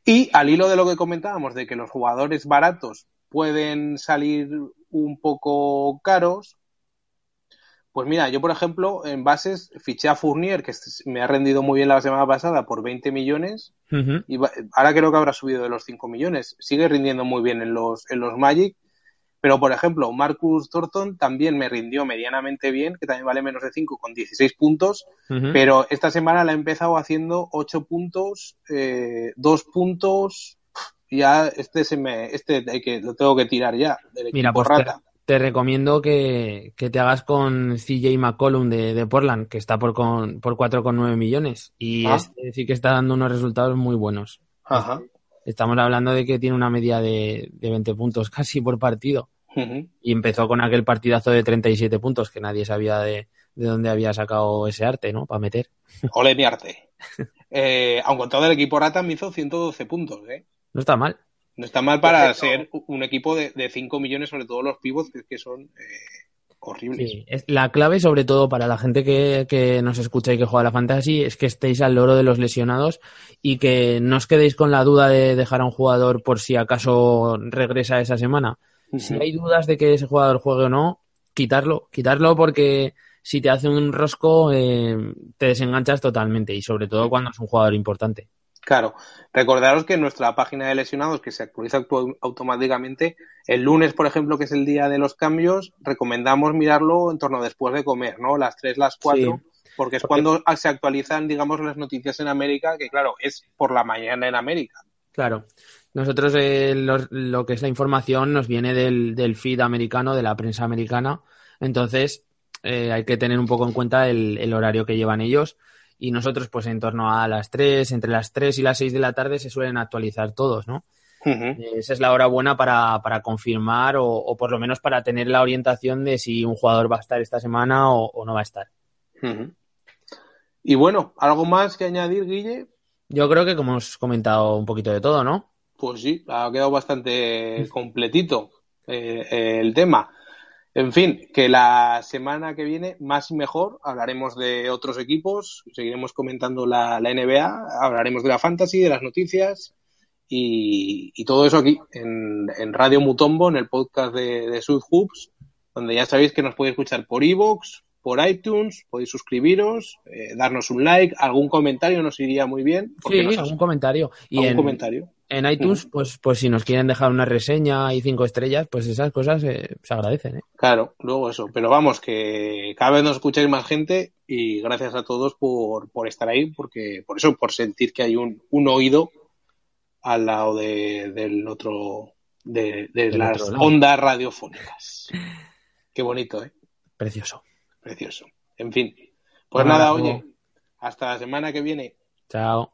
[SPEAKER 2] y al hilo de lo que comentábamos, de que los jugadores baratos pueden salir un poco caros, pues mira, yo por ejemplo, en bases fiché a Fournier, que me ha rendido muy bien la semana pasada por 20 millones, y ahora creo que habrá subido de los 5 millones. Sigue rindiendo muy bien en los, en los Magic pero, por ejemplo, Marcus Thornton también me rindió medianamente bien, que también vale menos de 5 con 16 puntos, pero esta semana la he empezado haciendo 8 puntos, eh, 2 puntos, ya este se me, este hay que, lo tengo que tirar ya del
[SPEAKER 3] Mira, pues rata. Te, recomiendo que, que, te hagas con CJ McCollum de, de Portland, que está por, con, por 4,9 millones y ah. este sí que está dando unos resultados muy buenos.
[SPEAKER 2] Ajá.
[SPEAKER 3] Estamos hablando de que tiene una media de, de 20 puntos casi por partido. Y empezó con aquel partidazo de 37 puntos que nadie sabía de, de dónde había sacado ese arte, ¿no? Para meter.
[SPEAKER 2] Ole mi arte. eh, aunque todo el equipo Rata me hizo 112 puntos, ¿eh?
[SPEAKER 3] No está mal.
[SPEAKER 2] No está mal para ser un equipo de, de 5 millones, sobre todo los pivots, que, que son eh, horribles.
[SPEAKER 3] Sí, es- la clave, sobre todo para la gente que, que nos escucha y que juega a la fantasy, es que estéis al loro de los lesionados y que no os quedéis con la duda de dejar a un jugador por si acaso regresa esa semana. Si hay dudas de que ese jugador juegue o no, quitarlo, quitarlo porque si te hace un rosco eh, te desenganchas totalmente y sobre todo cuando es un jugador importante.
[SPEAKER 2] Claro, recordaros que en nuestra página de lesionados, que se actualiza auto- automáticamente, el lunes, por ejemplo, que es el día de los cambios, recomendamos mirarlo en torno a después de comer, ¿no? Las 3, las 4, porque es
[SPEAKER 3] Porque-
[SPEAKER 2] cuando se actualizan, digamos, las noticias en América, que claro, es por la mañana en América.
[SPEAKER 3] Claro. Nosotros eh, lo, lo que es la información nos viene del, del feed americano, de la prensa americana. Entonces eh, hay que tener un poco en cuenta el, el horario que llevan ellos. Y nosotros, pues en torno a las 3, entre las 3 y las 6 de la tarde se suelen actualizar todos, ¿no? Eh, Esa es la hora buena para, para confirmar o, o por lo menos para tener la orientación de si un jugador va a estar esta semana o, o no va a estar.
[SPEAKER 2] Y bueno, ¿algo más que añadir, Guille?
[SPEAKER 3] Yo creo que como hemos comentado un poquito de todo, ¿no?
[SPEAKER 2] Pues sí, ha quedado bastante completito eh, el tema. En fin, que la semana que viene, más y mejor, hablaremos de otros equipos, seguiremos comentando la, NBA, hablaremos de la fantasy, de las noticias y, todo eso aquí en, Radio Mutombo, en el podcast de, de Sud Hoops, donde ya sabéis que nos podéis escuchar por iVoox, por iTunes, podéis suscribiros, eh, darnos un like, algún comentario nos iría muy bien. porque
[SPEAKER 3] Sí,
[SPEAKER 2] nos-
[SPEAKER 3] algún comentario. Y
[SPEAKER 2] algún
[SPEAKER 3] en,
[SPEAKER 2] comentario.
[SPEAKER 3] En iTunes, pues, pues si nos quieren dejar una reseña y cinco estrellas, pues esas cosas eh, se agradecen. ¿eh?
[SPEAKER 2] Claro, luego eso. Pero vamos, que cada vez nos escucháis más gente y gracias a todos por, por estar ahí, porque por eso, por sentir que hay un, un oído al lado de, del otro, de, de
[SPEAKER 3] Del
[SPEAKER 2] las
[SPEAKER 3] otro
[SPEAKER 2] ondas radiofónicas. Qué bonito, ¿eh?
[SPEAKER 3] Precioso.
[SPEAKER 2] Precioso. En fin. Pues nada, oye, hasta la semana que viene.
[SPEAKER 3] Chao.